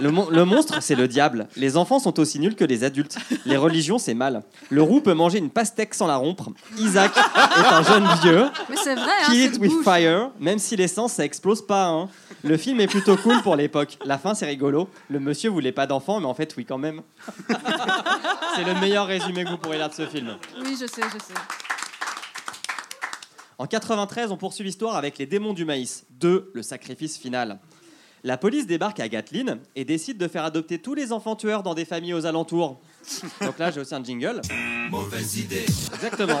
Speaker 3: Le, mon- le monstre, c'est le diable. Les enfants sont aussi nuls que les adultes. Les religions, c'est mal. Le roux peut manger une pastèque sans la rompre. Isaac est un jeune vieux.
Speaker 6: Mais c'est vrai, hein,
Speaker 3: Kill it with
Speaker 6: bouche.
Speaker 3: fire. Même si l'essence, ça explose pas. hein. Le film est plutôt cool pour l'époque. La fin, c'est rigolo. Le monsieur voulait pas d'enfant, mais en fait, oui, quand même. [laughs] c'est le meilleur résumé que vous pourrez lire de ce film.
Speaker 6: Oui, je sais, je sais.
Speaker 3: En 93, on poursuit l'histoire avec les démons du maïs. 2. Le sacrifice final. La police débarque à Gatlin et décide de faire adopter tous les enfants tueurs dans des familles aux alentours. Donc là, j'ai aussi un jingle.
Speaker 10: Mauvaise idée.
Speaker 3: Exactement.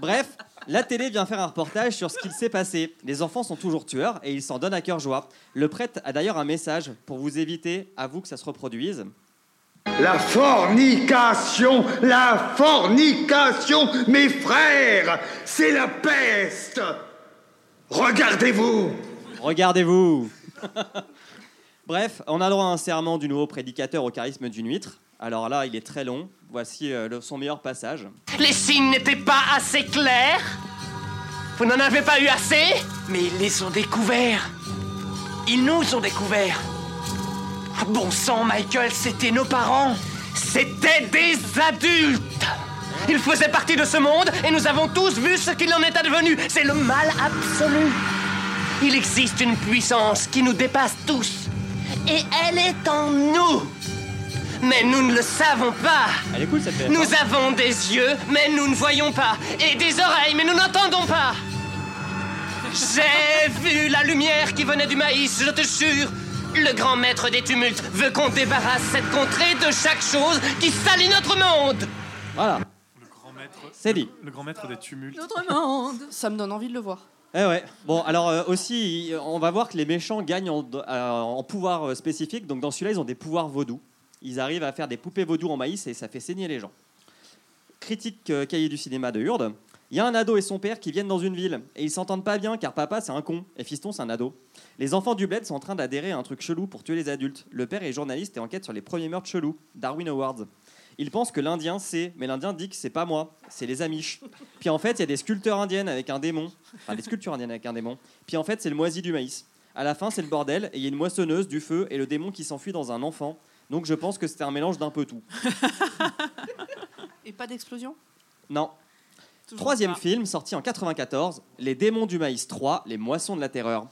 Speaker 3: Bref, la télé vient faire un reportage sur ce qu'il s'est passé. Les enfants sont toujours tueurs et ils s'en donnent à cœur joie. Le prêtre a d'ailleurs un message pour vous éviter, à vous que ça se reproduise.
Speaker 11: La fornication, la fornication, mes frères, c'est la peste. Regardez-vous.
Speaker 3: Regardez-vous [laughs] Bref, on a droit à un serment du nouveau prédicateur au charisme d'une huître. Alors là, il est très long. Voici euh, le- son meilleur passage.
Speaker 8: Les signes n'étaient pas assez clairs Vous n'en avez pas eu assez? Mais ils les ont découverts. Ils nous ont découverts. Bon sang, Michael, c'était nos parents. C'était des adultes. Ils faisaient partie de ce monde et nous avons tous vu ce qu'il en est advenu. C'est le mal absolu. Il existe une puissance qui nous dépasse tous. Et elle est en nous. Mais nous ne le savons pas.
Speaker 3: Elle est cool cette VF,
Speaker 8: Nous
Speaker 3: hein.
Speaker 8: avons des yeux, mais nous ne voyons pas. Et des oreilles, mais nous n'entendons pas. J'ai vu la lumière qui venait du maïs, je te jure. Le grand maître des tumultes veut qu'on débarrasse cette contrée de chaque chose qui salit notre monde.
Speaker 3: Voilà. C'est dit.
Speaker 5: Le grand maître des tumultes.
Speaker 6: Notre monde.
Speaker 1: Ça me donne envie de le voir.
Speaker 3: Eh ouais. Bon, alors euh, aussi, on va voir que les méchants gagnent en, euh, en pouvoir euh, spécifique. Donc dans celui-là, ils ont des pouvoirs vaudous. Ils arrivent à faire des poupées vaudou en maïs et ça fait saigner les gens. Critique euh, cahier du cinéma de Hurde. Il y a un ado et son père qui viennent dans une ville et ils s'entendent pas bien car papa c'est un con et fiston c'est un ado. Les enfants du bled sont en train d'adhérer à un truc chelou pour tuer les adultes. Le père est journaliste et enquête sur les premiers meurtres chelous. Darwin Awards. Il pense que l'Indien sait, mais l'Indien dit que c'est pas moi, c'est les Amish. Puis en fait, il y a des sculpteurs indiennes avec un démon. Enfin, des sculptures indiennes avec un démon. Puis en fait, c'est le moisi du maïs. À la fin, c'est le bordel et il y a une moissonneuse, du feu et le démon qui s'enfuit dans un enfant. Donc je pense que c'était un mélange d'un peu tout.
Speaker 1: Et pas d'explosion?
Speaker 3: Non. Troisième film, sorti en 94, Les démons du maïs 3, Les moissons de la terreur.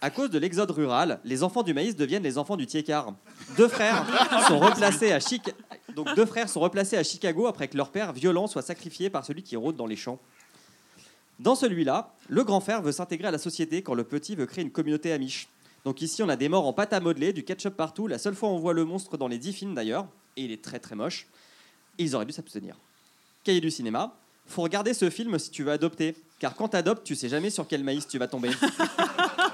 Speaker 3: À cause de l'exode rural, les enfants du maïs deviennent les enfants du tiécar. Deux frères [laughs] sont replacés à Chic- Donc deux frères sont replacés à Chicago après que leur père violent soit sacrifié par celui qui rôde dans les champs. Dans celui-là, le grand frère veut s'intégrer à la société quand le petit veut créer une communauté amiche. Donc ici, on a des morts en pâte à modeler, du ketchup partout. La seule fois où on voit le monstre dans les dix films d'ailleurs, et il est très très moche. Et ils auraient dû s'abstenir. Cahier du cinéma. Faut regarder ce film si tu veux adopter, car quand t'adoptes, tu sais jamais sur quel maïs tu vas tomber. [laughs]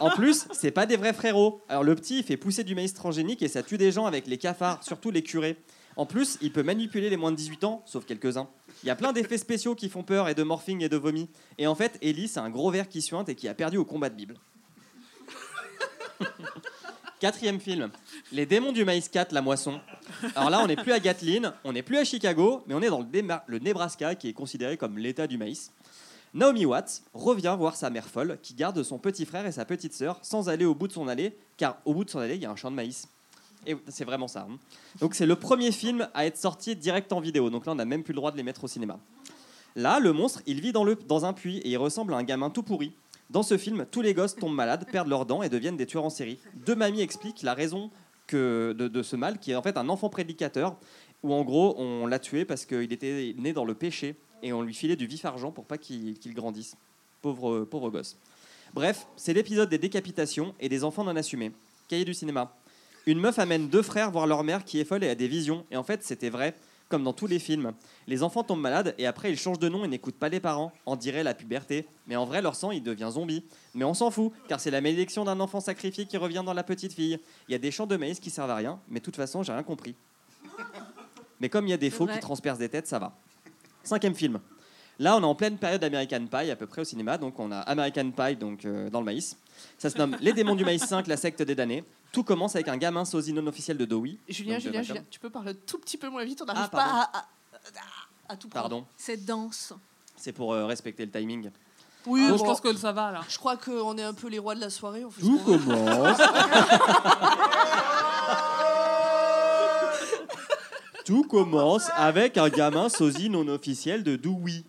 Speaker 3: En plus, c'est pas des vrais frérots. Alors le petit, il fait pousser du maïs transgénique et ça tue des gens avec les cafards, surtout les curés. En plus, il peut manipuler les moins de 18 ans, sauf quelques-uns. Il y a plein d'effets spéciaux qui font peur et de morphing et de vomi. Et en fait, Ellie, c'est un gros ver qui suinte et qui a perdu au combat de Bible. [laughs] Quatrième film, Les démons du maïs 4, la moisson. Alors là, on n'est plus à Gatlin, on n'est plus à Chicago, mais on est dans le, Nebraska, qui est considéré comme l'état du maïs. Naomi Watts revient voir sa mère folle, qui garde son petit frère et sa petite sœur sans aller au bout de son allée, car au bout de son allée, il y a un champ de maïs. Et c'est vraiment ça. hein. Donc c'est le premier film à être sorti direct en vidéo. Donc là, on n'a même plus le droit de les mettre au cinéma. Là, le monstre, il vit dans, le, dans un puits et il ressemble à un gamin tout pourri. Dans ce film, tous les gosses tombent malades, perdent leurs dents et deviennent des tueurs en série. Deux mamies expliquent la raison de, ce mal, qui est en fait un enfant prédicateur. où en gros, on l'a tué parce qu'il était né dans le péché et on lui filait du vif argent pour pas qu'il qu'il grandisse. Pauvre, pauvre gosse. Bref, c'est l'épisode des décapitations et des enfants non assumés. Cahier du cinéma. Une meuf amène deux frères voir leur mère qui est folle et a des visions. Et en fait, c'était vrai, comme dans tous les films. Les enfants tombent malades et après ils changent de nom et n'écoutent pas les parents. On dirait la puberté. Mais en vrai, leur sang, il devient zombie. Mais on s'en fout, car c'est la malédiction d'un enfant sacrifié qui revient dans la petite fille. Il y a des champs de maïs qui servent à rien, mais de toute façon, j'ai rien compris. Mais comme il y a des faux qui transpercent des têtes, ça va. Cinquième film. Là, on est en pleine période American Pie, à peu près au cinéma. Donc, on a American Pie donc, euh, dans le maïs. Ça se nomme Les démons du maïs 5, la secte des damnés. Tout commence avec un gamin sosie non officiel de Dewey.
Speaker 1: Julien, Julien. Julien, tu peux parler tout petit peu moins vite, on n'arrive
Speaker 3: Ah,
Speaker 1: pas à, à, à tout prendre.
Speaker 3: Pardon,
Speaker 6: C'est dense.
Speaker 3: c'est pour euh, respecter le timing.
Speaker 1: Oui,
Speaker 4: Ah,
Speaker 1: bon,
Speaker 4: Je pense que ça va là.
Speaker 1: je crois qu'on est un peu les rois de la soirée. on fait ce
Speaker 3: Tout commence. [laughs] Tout commence avec un gamin sosie non officiel de Dewey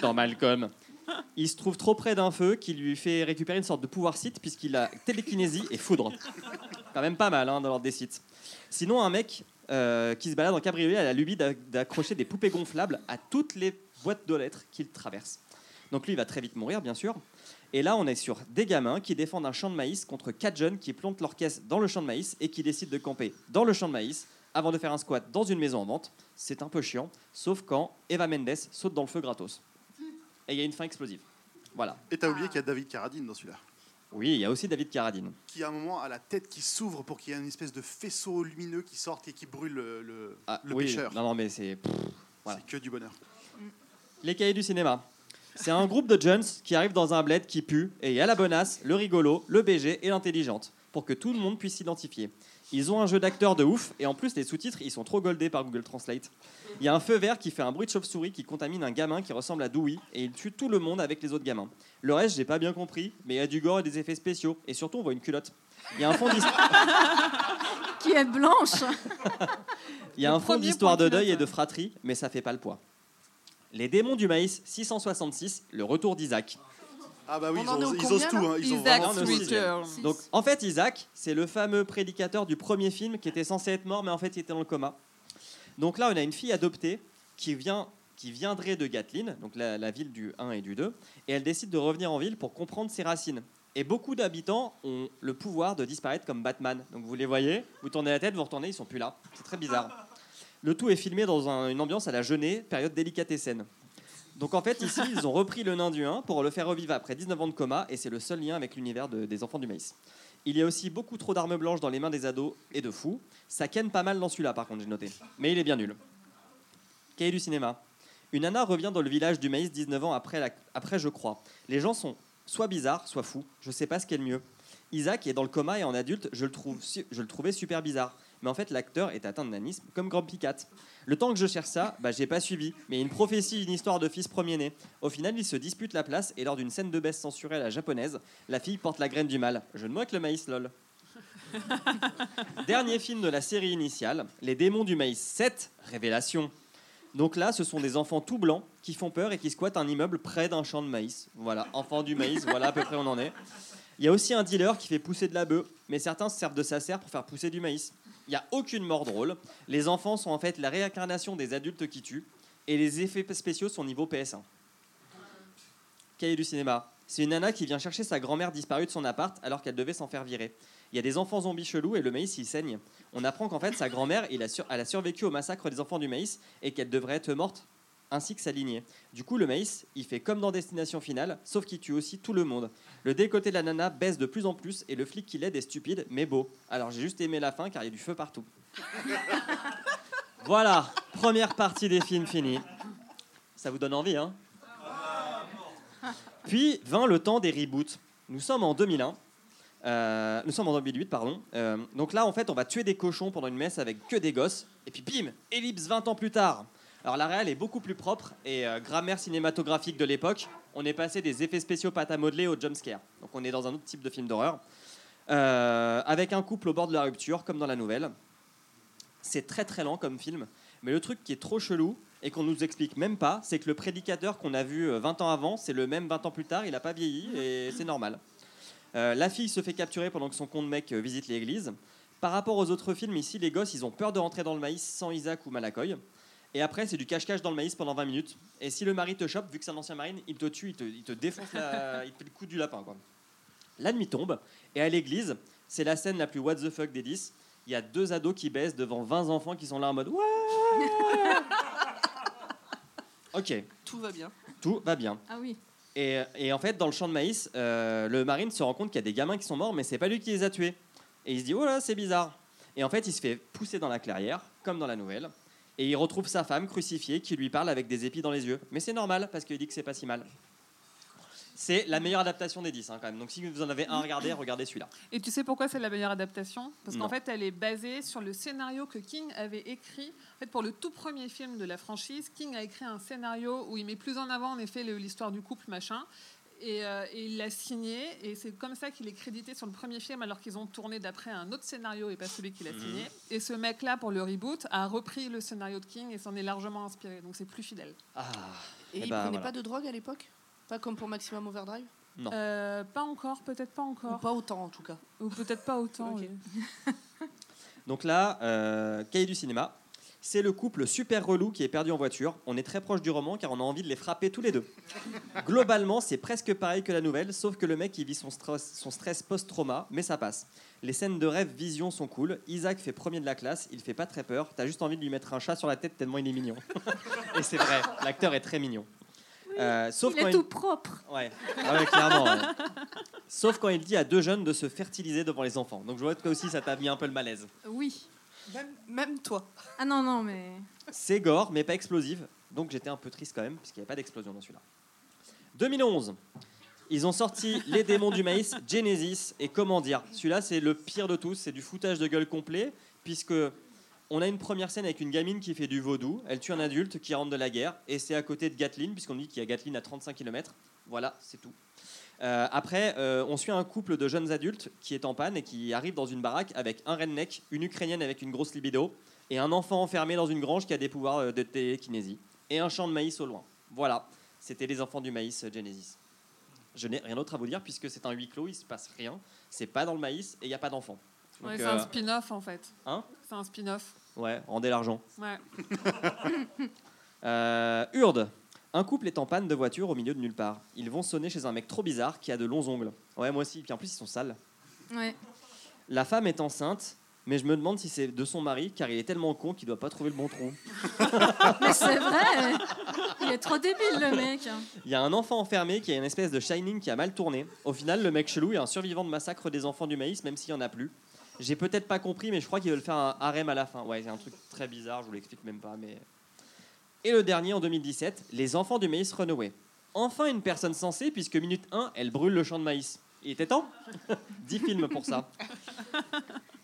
Speaker 3: dans Malcolm. [laughs] Il se trouve trop près d'un feu qui lui fait récupérer une sorte de pouvoir site puisqu'il a télékinésie et foudre. Quand même pas mal hein, dans l'ordre des sites. Sinon, un mec euh, qui se balade en cabriolet a la lubie d'a- d'accrocher des poupées gonflables à toutes les boîtes de lettres qu'il traverse. Donc lui, il va très vite mourir, bien sûr. Et là, on est sur des gamins qui défendent un champ de maïs contre quatre jeunes qui plantent leur caisse dans le champ de maïs et qui décident de camper dans le champ de maïs avant de faire un squat dans une maison en vente. C'est un peu chiant, sauf quand Eva Mendes saute dans le feu gratos. Et il y a une fin explosive. Voilà.
Speaker 2: Et t'as oublié qu'il y a David Carradine dans celui-là.
Speaker 3: Oui, il y a aussi David Carradine.
Speaker 2: Qui à un moment a la tête qui s'ouvre pour qu'il y ait une espèce de faisceau lumineux qui sorte et qui brûle le, le,
Speaker 3: Ah,
Speaker 2: le
Speaker 3: oui,
Speaker 2: pêcheur.
Speaker 3: Non, non, mais c'est. pff, voilà.
Speaker 2: C'est que du bonheur.
Speaker 3: Les cahiers du cinéma. C'est un groupe de jeunes qui arrivent dans un bled qui pue et il y a la bonasse, le rigolo, le BG et l'intelligente pour que tout le monde puisse s'identifier. Ils ont un jeu d'acteurs de ouf et en plus les sous-titres ils sont trop goldés par Google Translate. Il y a un feu vert qui fait un bruit de chauve-souris qui contamine un gamin qui ressemble à Dewey et il tue tout le monde avec les autres gamins. Le reste j'ai pas bien compris mais il y a du gore et des effets spéciaux et surtout on voit une culotte. Il y a un fond d'histoire. [laughs]
Speaker 6: Qui est blanche. [laughs]
Speaker 3: Il y a
Speaker 4: Le
Speaker 3: un fond d'histoire de deuil et de fratrie, mais ça fait pas le poids. Les démons du maïs 666, le retour d'Isaac.
Speaker 2: Ah bah oui,
Speaker 1: On
Speaker 2: ils, ils osent tout. hein. Ils ont.
Speaker 4: Return.
Speaker 3: Donc en fait Isaac, c'est le fameux prédicateur du premier film qui était censé être mort, mais en fait il était dans le coma. Donc là on a une fille adoptée qui vient qui viendrait de Gatlin, donc la, la ville du 1 et du 2, et elle décide de revenir en ville pour comprendre ses racines. Et beaucoup d'habitants ont le pouvoir de disparaître comme Batman. Donc vous les voyez, vous tournez la tête, vous retournez, ils sont plus là. C'est très bizarre. Le tout est filmé dans un- une ambiance à la Genée, période délicatessenne. Donc en fait, ici, ils ont repris le nain du 1 pour le faire revivre après 19 ans de coma, et c'est le seul lien avec l'univers de- des enfants du maïs. Il y a aussi beaucoup trop d'armes blanches dans les mains des ados et de fous. Ça ken pas mal dans celui-là, par contre, j'ai noté. Mais il est bien nul. Cahier du cinéma. Une nana revient dans le village du maïs 19 ans après, après je crois. Les gens sont soit bizarres, soit fous. Je sais pas ce qui est le mieux. Isaac est dans le coma et en adulte, je le, trouve, je le trouvais super bizarre. Mais en fait, l'acteur est atteint de nanisme, comme Grumpy Cat. Le temps que je cherche ça, bah, j'ai pas suivi. Mais une prophétie, une histoire de fils premier-né. Au final, ils se disputent la place et lors d'une scène de baisse censurée à la japonaise, la fille porte la graine du mal. Je ne moque le maïs, lol. [laughs] Dernier film de la série initiale, Les démons du maïs 7, Révélation. Donc là, ce sont des enfants tout blancs qui font peur et qui squattent un immeuble près d'un champ de maïs. Voilà, enfants du maïs, voilà à peu près où on en est. Il y a aussi un dealer qui fait pousser de la bœuf, mais certains se servent de sa serre pour faire pousser du maïs. Il n'y a aucune mort drôle. Les enfants sont en fait la réincarnation des adultes qui tuent, et les effets spéciaux sont niveau PS1. Cahier du cinéma. C'est une nana qui vient chercher sa grand-mère disparue de son appart alors qu'elle devait s'en faire virer. Il y a des enfants zombies chelous et le maïs il saigne. On apprend qu'en fait sa grand-mère elle a survécu au massacre des enfants du maïs et qu'elle devrait être morte ainsi que sa lignée. Du coup le maïs il fait comme dans Destination Finale sauf qu'il tue aussi tout le monde. Le décoté de la nana baisse de plus en plus et le flic qui l'aide est stupide mais beau. Alors j'ai juste aimé la fin car il y a du feu partout. [laughs] voilà, première partie des films finie. Ça vous donne envie hein? Puis vint le temps des reboots. Nous sommes en 2001. Euh, nous sommes en 2008, pardon. Euh, donc là, en fait, on va tuer des cochons pendant une messe avec que des gosses. Et puis, bim, ellipse 20 ans plus tard. Alors la réelle est beaucoup plus propre et euh, grammaire cinématographique de l'époque. On est passé des effets spéciaux pâte à modeler au jumpscare. Donc on est dans un autre type de film d'horreur. Euh, avec un couple au bord de la rupture, comme dans la nouvelle. C'est très très lent comme film. Mais le truc qui est trop chelou et qu'on nous explique même pas, c'est que le prédicateur qu'on a vu euh, 20 ans avant, c'est le même 20 ans plus tard, il n'a pas vieilli et c'est normal. Euh, la fille se fait capturer pendant que son con de mec euh, visite l'église. Par rapport aux autres films, ici, les gosses, ils ont peur de rentrer dans le maïs sans Isaac ou Malakoy. Et après, c'est du cache-cache dans le maïs pendant 20 minutes. Et si le mari te chope, vu que c'est un ancien marine, il te tue, il te, il te défonce, la- [laughs] il te fait le coup du lapin. Quoi. La nuit tombe, et à l'église, c'est la scène la plus what the fuck des 10. Il y a deux ados qui baissent devant 20 enfants qui sont là en mode Ouais [laughs] Ok,
Speaker 1: Tout va bien.
Speaker 3: tout va bien.
Speaker 6: Ah oui.
Speaker 3: Et, et en fait, dans le champ de maïs, euh, le marine se rend compte qu'il y a des gamins qui sont morts, mais c'est pas lui qui les a tués. Et il se dit, oh là, c'est bizarre. Et en fait, il se fait pousser dans la clairière, comme dans la nouvelle, et il retrouve sa femme crucifiée qui lui parle avec des épis dans les yeux. Mais c'est normal, parce qu'il dit que c'est pas si mal. C'est la meilleure adaptation des 10, hein, quand même. Donc si vous en avez un à regarder, regardez celui-là.
Speaker 4: Et tu sais pourquoi c'est la meilleure adaptation? Parce qu'en fait, elle est basée sur le scénario que King avait écrit. En fait, pour le tout premier film de la franchise, King a écrit un scénario où il met plus en avant, en effet, l'histoire du couple, machin. Et, euh, et il l'a signé, et c'est comme ça qu'il est crédité sur le premier film, alors qu'ils ont tourné d'après un autre scénario et pas celui qu'il a
Speaker 3: Mhm.
Speaker 4: signé. Et ce mec-là, pour le reboot, a repris le scénario de King et s'en est largement inspiré. Donc c'est plus fidèle.
Speaker 3: Ah,
Speaker 1: Et
Speaker 3: Eh
Speaker 1: il
Speaker 3: ben,
Speaker 1: prenait
Speaker 3: voilà.
Speaker 1: pas de drogue à l'époque? Pas comme pour Maximum Overdrive?
Speaker 3: Non.
Speaker 4: Euh, pas encore, peut-être pas
Speaker 1: Ou
Speaker 4: encore.
Speaker 1: pas autant en tout cas.
Speaker 4: Ou peut-être pas autant. [laughs] Oui. [laughs] [laughs]
Speaker 3: Donc là, euh, cahier du cinéma, c'est le couple super relou qui est perdu en voiture. On est très proche du roman car on a envie de les frapper tous les deux. Globalement, c'est presque pareil que la nouvelle, sauf que le mec il vit son stress, son stress post-trauma, mais ça passe. Les scènes de rêve vision sont cool. Isaac fait premier de la classe, il fait pas très peur. T'as juste envie de lui mettre un chat sur la tête tellement il est mignon. Et c'est vrai, l'acteur est très mignon. Euh, sauf
Speaker 6: il
Speaker 3: quand
Speaker 6: est tout propre.
Speaker 3: Ouais, ouais, clairement. ouais. Sauf quand il dit à deux jeunes de se fertiliser devant les enfants. Donc je vois que toi aussi ça t'a mis un peu le malaise.
Speaker 6: Oui.
Speaker 1: Même, même toi.
Speaker 6: Ah non, non, mais.
Speaker 3: C'est gore, mais pas explosive. Donc j'étais un peu triste quand même, puisqu'il n'y avait pas d'explosion dans celui-là. 2011. Ils ont sorti [laughs] Les démons du maïs, Genesis, et comment dire Celui-là, c'est le pire de tous, c'est du foutage de gueule complet, puisque on a une première scène avec une gamine qui fait du vaudou, elle tue un adulte qui rentre de la guerre, et c'est à côté de Gatlin, puisqu'on dit qu'il y a Gatlin à 35 km. Voilà, c'est tout. Euh, après, euh, on suit un couple de jeunes adultes qui est en panne et qui arrive dans une baraque avec un redneck, une ukrainienne avec une grosse libido, et un enfant enfermé dans une grange qui a des pouvoirs euh, de télékinésie, et un champ de maïs au loin. Voilà, c'était les enfants du maïs Genesis. Je n'ai rien d'autre à vous dire puisque c'est un huis clos, il se passe rien, c'est pas dans le maïs et il n'y a pas
Speaker 4: Ouais, c'est
Speaker 3: euh,
Speaker 4: un spin-off en fait.
Speaker 3: Hein?
Speaker 4: C'est un spin-off.
Speaker 3: ouais, rendez l'argent.
Speaker 4: Ouais. [laughs]
Speaker 3: Euh, Urde. Un couple est en panne de voiture au milieu de nulle part. Ils vont sonner chez un mec trop bizarre qui a de longs ongles. Ouais, moi aussi. Puis en plus, ils sont sales.
Speaker 6: Ouais.
Speaker 3: La femme est enceinte, mais je me demande si c'est de son mari, car il est tellement con qu'il doit pas trouver le bon tronc. [laughs]
Speaker 6: Mais c'est vrai. Il est trop débile, le mec.
Speaker 3: Il y a un enfant enfermé qui a une espèce de Shining qui a mal tourné. Au final, le mec chelou est un survivant de massacre des enfants du maïs, même s'il y en a plus. J'ai peut-être pas compris, mais je crois qu'ils veulent faire un harem à la fin. Ouais, c'est un truc très bizarre, je vous l'explique même pas, mais. Et le dernier en 2017, Les enfants du maïs Runaway. Enfin une personne sensée, puisque minute 1, elle brûle le champ de maïs. Il était temps [laughs] 10 films pour ça.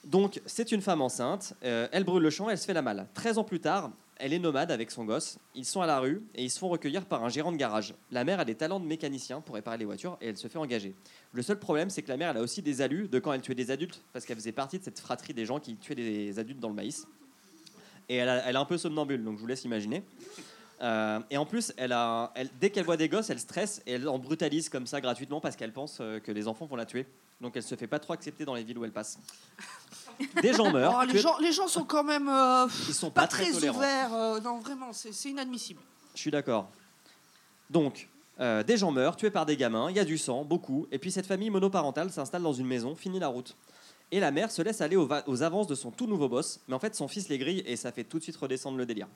Speaker 3: Donc, c'est une femme enceinte, euh, elle brûle le champ, elle se fait la malle. 13 ans plus tard, elle est nomade avec son gosse. Ils sont à la rue et ils se font recueillir par un gérant de garage. La mère a des talents de mécanicien pour réparer les voitures et elle se fait engager. Le seul problème, c'est que la mère, elle a aussi des alus de quand elle tuait des adultes, parce qu'elle faisait partie de cette fratrie des gens qui tuaient des adultes dans le maïs. Et elle, a, elle est un peu somnambule, donc je vous laisse imaginer. Euh, et en plus, elle a, elle- dès qu'elle voit des gosses, elle stresse et elle en brutalise comme ça gratuitement parce qu'elle pense euh, que les enfants vont la tuer. Donc elle se fait pas trop accepter dans les villes où elle passe. Des gens [laughs] meurent.
Speaker 1: Oh, les, gens, les gens sont quand même euh,
Speaker 3: Ils sont
Speaker 1: pas,
Speaker 3: pas très
Speaker 1: très, ouverts. non, vraiment, c'est inadmissible.
Speaker 3: Je suis d'accord. Donc, des gens meurent, tués par des gamins, il y a du sang, beaucoup, et puis cette famille monoparentale s'installe dans une maison, finit la route. Et la mère se laisse aller aux, va- aux avances de son tout nouveau boss, mais en fait son fils les grille et ça fait tout de suite redescendre le délire.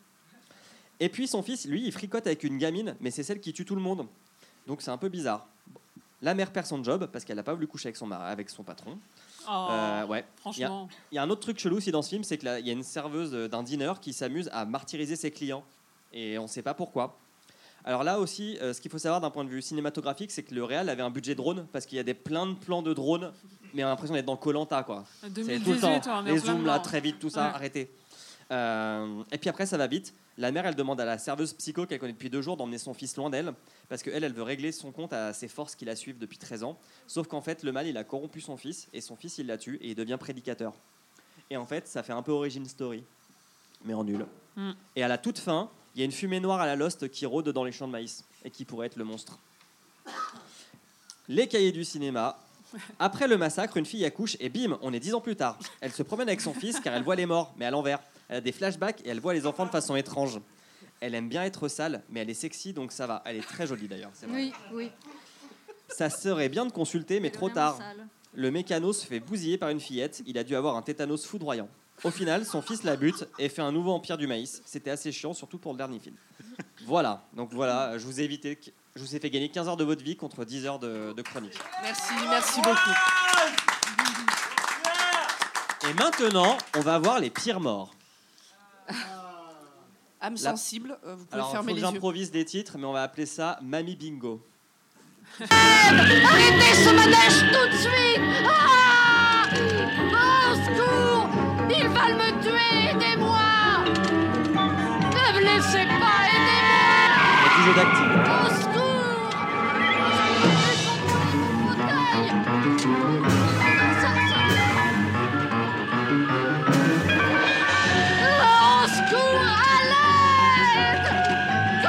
Speaker 3: Et puis son fils, lui, il fricote avec une gamine, mais c'est celle qui tue tout le monde. Donc c'est un peu bizarre. La mère perd son job parce qu'elle n'a pas voulu coucher avec son, mari- avec son patron.
Speaker 4: Oh,
Speaker 3: Euh, ouais.
Speaker 4: franchement.
Speaker 3: Il y a un autre truc chelou aussi dans ce film, c'est qu'il y a une serveuse d'un diner qui s'amuse à martyriser ses clients. Et on ne sait pas pourquoi. Alors là aussi, euh, ce qu'il faut savoir d'un point de vue cinématographique, c'est que le réal avait un budget drone parce qu'il y a des plein de plans de drones, mais on a l'impression d'être dans Colanta quoi. C'est
Speaker 4: 2018,
Speaker 3: tout le temps les zooms là très vite, tout ça,
Speaker 4: Ouais.
Speaker 3: arrêtez. Euh, et puis après ça va vite. La mère elle demande à la serveuse psycho qu'elle connaît depuis deux jours d'emmener son fils loin d'elle parce qu'elle elle veut régler son compte à ses forces qui la suivent depuis 13 ans. Sauf qu'en fait le mal il a corrompu son fils et son fils il la tue et il devient prédicateur. Et en fait ça fait un peu origin story, mais en nul.
Speaker 4: Mm.
Speaker 3: Et à la toute fin, il y a une fumée noire à la Lost qui rôde dans les champs de maïs et qui pourrait être le monstre. Les cahiers du cinéma, Après le massacre, une fille accouche et bim, on est dix ans plus tard. Elle se promène avec son fils car elle voit les morts, mais à l'envers. Elle a des flashbacks et elle voit les enfants de façon étrange. Elle aime bien être sale, mais elle est sexy donc ça va. Elle est très jolie d'ailleurs.
Speaker 6: Oui, oui.
Speaker 3: Ça serait bien de consulter, mais trop tard.
Speaker 6: sale.
Speaker 3: Le mécano se fait bousiller par une fillette. Il a dû avoir un tétanos foudroyant. Au final, son fils la bute et fait un nouveau empire du maïs. C'était assez chiant, surtout pour le dernier film. Voilà, donc voilà, je vous ai évité, je vous ai fait gagner 15 heures de votre vie contre 10 heures de, de chronique.
Speaker 1: Merci, merci beaucoup.
Speaker 3: Et maintenant, on va voir les pires morts.
Speaker 1: Âme
Speaker 3: La-
Speaker 1: sensible, euh, vous pouvez
Speaker 3: Alors,
Speaker 1: fermer
Speaker 3: faut que
Speaker 1: les yeux.
Speaker 3: j'improvise des titres, mais on va appeler ça Mamie Bingo.
Speaker 10: Arrêtez ce manège tout de suite Ah Au Que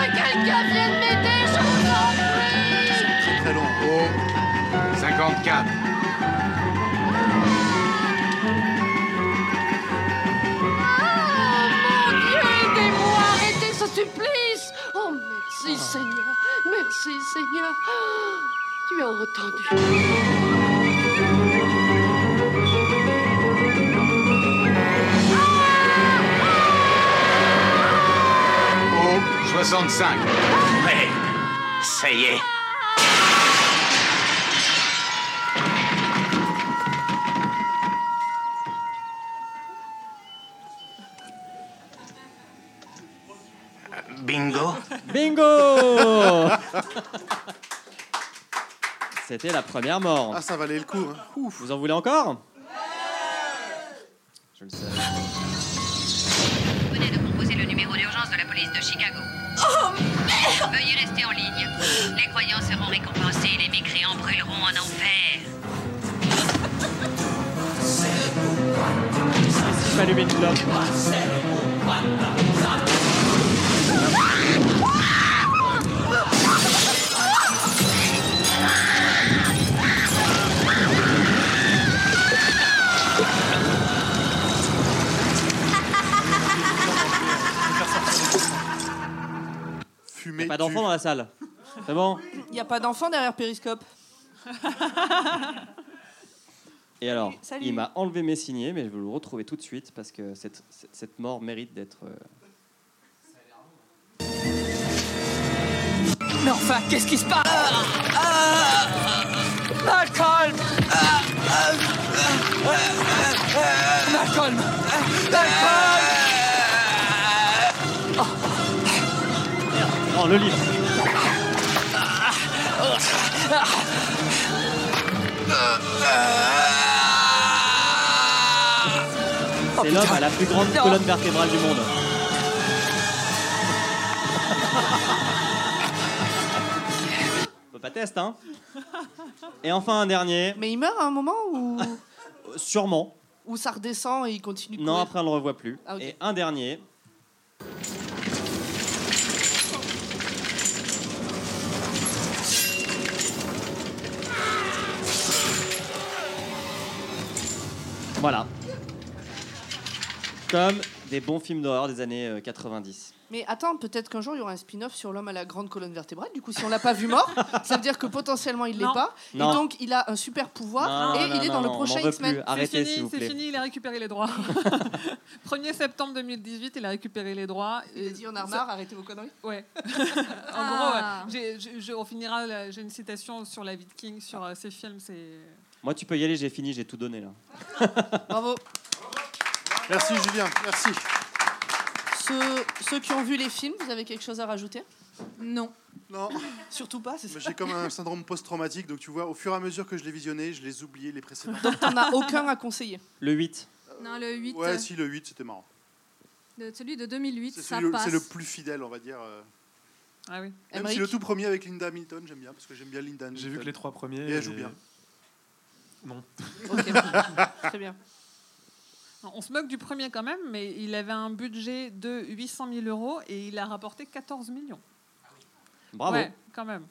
Speaker 10: quelqu'un vienne m'aider, je vous en prie
Speaker 2: Très très long.
Speaker 11: Oh, 54.
Speaker 10: Merci Seigneur, merci Seigneur Tu as entendu.
Speaker 11: Oh, 65.
Speaker 8: Ouais, ça y est. Bingo
Speaker 3: Bingo C'était la première mort.
Speaker 2: Ah, ça valait le coup. hein. Ouf.
Speaker 3: Vous en voulez encore? Je le sais.
Speaker 12: Vous venez de composer le numéro d'urgence de la police de Chicago.
Speaker 10: Oh merde
Speaker 12: Veuillez rester en ligne. Les croyants seront récompensés, les mécréants brûleront en enfer.
Speaker 3: Une clope.
Speaker 2: Fumé.
Speaker 3: Y a pas d'enfant dans la salle. C'est bon
Speaker 1: Il n'y a pas d'enfant derrière Périscope.
Speaker 3: Et alors,
Speaker 1: Salut.
Speaker 3: il m'a enlevé mes signets, mais je vais le retrouver tout de suite parce que cette, cette- cette mort mérite d'être. euh,
Speaker 8: Mais enfin, qu'est-ce qui se passe ah, Malcolm Ah, ah, ah, ah, Malcolm Malcolm
Speaker 3: Oh, le livre C'est l'homme à la plus grande colonne vertébrale du monde. [laughs] On peut pas test, hein Et enfin un dernier.
Speaker 1: Mais il meurt à un moment ou,
Speaker 3: Euh, Sûrement.
Speaker 1: ou ça redescend et il continue de
Speaker 3: Non,
Speaker 1: courir
Speaker 3: après on le revoit plus.
Speaker 1: Ah, ok.
Speaker 3: Et un dernier. Voilà. Comme des bons films d'horreur des années euh, 90.
Speaker 1: Mais attends, peut-être qu'un jour il y aura un spin-off sur l'homme à la grande colonne vertébrale. Du coup, si on l'a pas vu mort, [laughs] ça veut dire que potentiellement il l'est
Speaker 4: Non.
Speaker 1: pas.
Speaker 3: Non.
Speaker 1: Et donc il a un super pouvoir
Speaker 3: Non,
Speaker 1: et
Speaker 3: non,
Speaker 1: il est
Speaker 3: non,
Speaker 1: dans
Speaker 3: non,
Speaker 1: le
Speaker 3: on
Speaker 1: prochain
Speaker 3: m'en veut
Speaker 1: X-Men.
Speaker 3: plus. Arrêtez,
Speaker 4: c'est
Speaker 3: s'il
Speaker 4: fini,
Speaker 3: vous
Speaker 4: c'est
Speaker 3: plaît.
Speaker 4: fini, il a récupéré les droits. [laughs] 1er septembre 2018, il a récupéré les droits.
Speaker 1: Il a dit on a marre, arrêtez vos conneries.
Speaker 4: Ouais. [laughs] en
Speaker 6: Ah.
Speaker 4: gros, ouais. J'ai- j'ai- je- on finira. J'ai une citation sur la vie de King, sur euh, ses films. C'est.
Speaker 3: Moi, tu peux y aller, j'ai fini, j'ai tout donné là. [laughs]
Speaker 1: Bravo.
Speaker 2: Merci Julien, merci.
Speaker 1: Ceux, ceux qui ont vu les films, vous avez quelque chose à rajouter?
Speaker 6: Non.
Speaker 2: Non,
Speaker 1: Surtout pas, c'est ça?
Speaker 2: j'ai comme un syndrome post-traumatique, donc tu vois, au fur et à mesure que je les visionnais, je les oubliais les précédents.
Speaker 1: Donc t'en as aucun à conseiller?
Speaker 3: Le 8.
Speaker 6: Non, le 8,
Speaker 2: Ouais, si, le 8, c'était marrant.
Speaker 6: de- celui de 2008,
Speaker 2: C'est
Speaker 6: ça
Speaker 2: le,
Speaker 6: passe.
Speaker 2: c'est le plus fidèle, on va dire. euh.
Speaker 4: Ah oui.
Speaker 2: Même
Speaker 1: Emmerich?
Speaker 2: si le tout premier avec Linda Hamilton, j'aime bien, parce que j'aime bien Linda Hamilton.
Speaker 5: J'ai vu que les trois premiers.
Speaker 2: Et elle joue bien.
Speaker 5: Non.
Speaker 1: Ok, [laughs] très bien.
Speaker 4: On se moque du premier quand même, mais il avait un budget de 800 000 euros et il a rapporté 14 millions.
Speaker 3: Bravo.
Speaker 4: Ouais, quand même.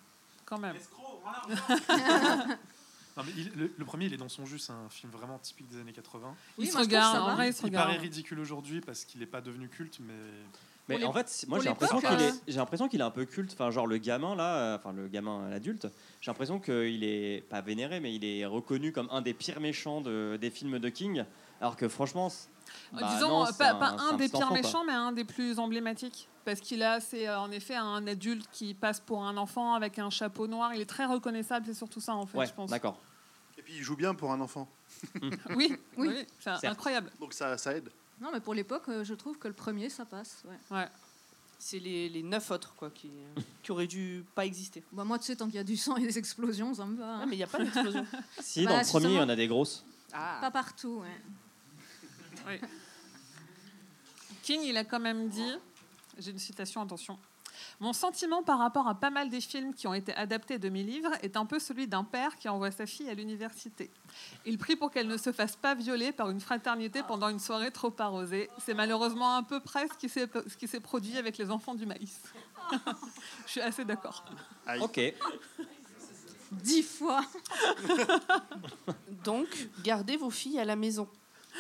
Speaker 4: Quand même. [laughs]
Speaker 5: Non, mais il- le, le premier, il est dans son jus, c'est un film vraiment typique des années 80.
Speaker 4: Il
Speaker 6: Oui,
Speaker 4: se
Speaker 6: moi, je trouve
Speaker 4: regarde,
Speaker 6: ça
Speaker 4: en
Speaker 6: va.
Speaker 4: vrai, il se
Speaker 5: Il paraît ridicule aujourd'hui parce qu'il n'est pas devenu culte, mais
Speaker 3: Mais en fait, moi
Speaker 6: pour
Speaker 3: j'ai l'impression
Speaker 6: l'époque,
Speaker 3: qu'il est,
Speaker 6: euh,
Speaker 3: j'ai l'impression qu'il est un peu culte. Enfin, genre le gamin là, euh, enfin le gamin l'adulte, j'ai l'impression qu'il est pas vénéré, mais il est reconnu comme un des pires méchants de- des films de King. Alors que franchement, bah
Speaker 4: Disons,
Speaker 3: non,
Speaker 4: euh, pas, un des pires
Speaker 3: enfant,
Speaker 4: méchants, mais un des plus emblématiques. Parce qu'il a, c'est en effet un adulte qui passe pour un enfant avec un chapeau noir. Il est très reconnaissable, c'est surtout ça en fait,
Speaker 3: Ouais,
Speaker 4: je pense.
Speaker 3: d'accord.
Speaker 2: Et puis il joue bien pour un enfant.
Speaker 4: Oui, oui,
Speaker 6: Oui.
Speaker 4: c'est incroyable.
Speaker 2: Donc ça, ça aide.
Speaker 6: Non, mais pour l'époque, euh, je trouve que le premier, ça passe. Ouais.
Speaker 4: Ouais.
Speaker 1: C'est les, les neuf autres quoi, qui, qui auraient dû pas exister.
Speaker 6: Bah, moi, tu sais, tant qu'il y a du sang et des explosions, ça me va. hein.
Speaker 1: Ah, mais il n'y a pas d'explosion. [laughs]
Speaker 3: Si
Speaker 6: Bah,
Speaker 3: dans le premier, il y en a des grosses.
Speaker 1: Ah.
Speaker 6: Pas partout, ouais.
Speaker 4: Oui. King, il a quand même dit, j'ai une citation, attention. Mon sentiment par rapport à pas mal des films qui ont été adaptés de mes livres est un peu celui d'un père qui envoie sa fille à l'université. Il prie pour qu'elle ne se fasse pas violer par une fraternité pendant une soirée trop arrosée. C'est malheureusement un peu près ce qui s'est- produit avec les enfants du maïs. [laughs] Je suis assez d'accord.
Speaker 3: Ok.
Speaker 6: Dix fois. [laughs]
Speaker 1: Donc, gardez vos filles à la maison.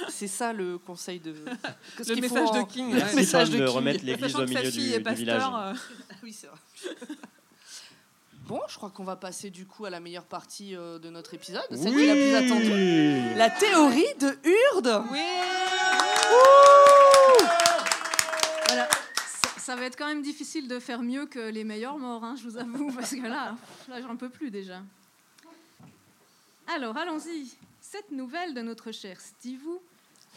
Speaker 1: C'est ça le conseil de. [laughs] Qu'est-ce
Speaker 4: Le message
Speaker 1: en-
Speaker 4: de King.
Speaker 1: Le message de
Speaker 3: remettre l'église au milieu
Speaker 4: fille
Speaker 3: du,
Speaker 4: est
Speaker 3: du
Speaker 4: pasteur,
Speaker 3: village.
Speaker 4: euh, [laughs]
Speaker 1: oui, c'est vrai. [laughs] Bon, je crois qu'on va passer du coup à la meilleure partie euh, de notre épisode, celle qui est la plus attendue. La théorie de Hurde.
Speaker 4: Oui.
Speaker 6: Voilà. Ça, ça va être quand même difficile de faire mieux que les meilleurs morts, hein, je vous avoue, parce que là, là j'en peux plus déjà. Alors, allons-y. Cette nouvelle de notre cher Stivou,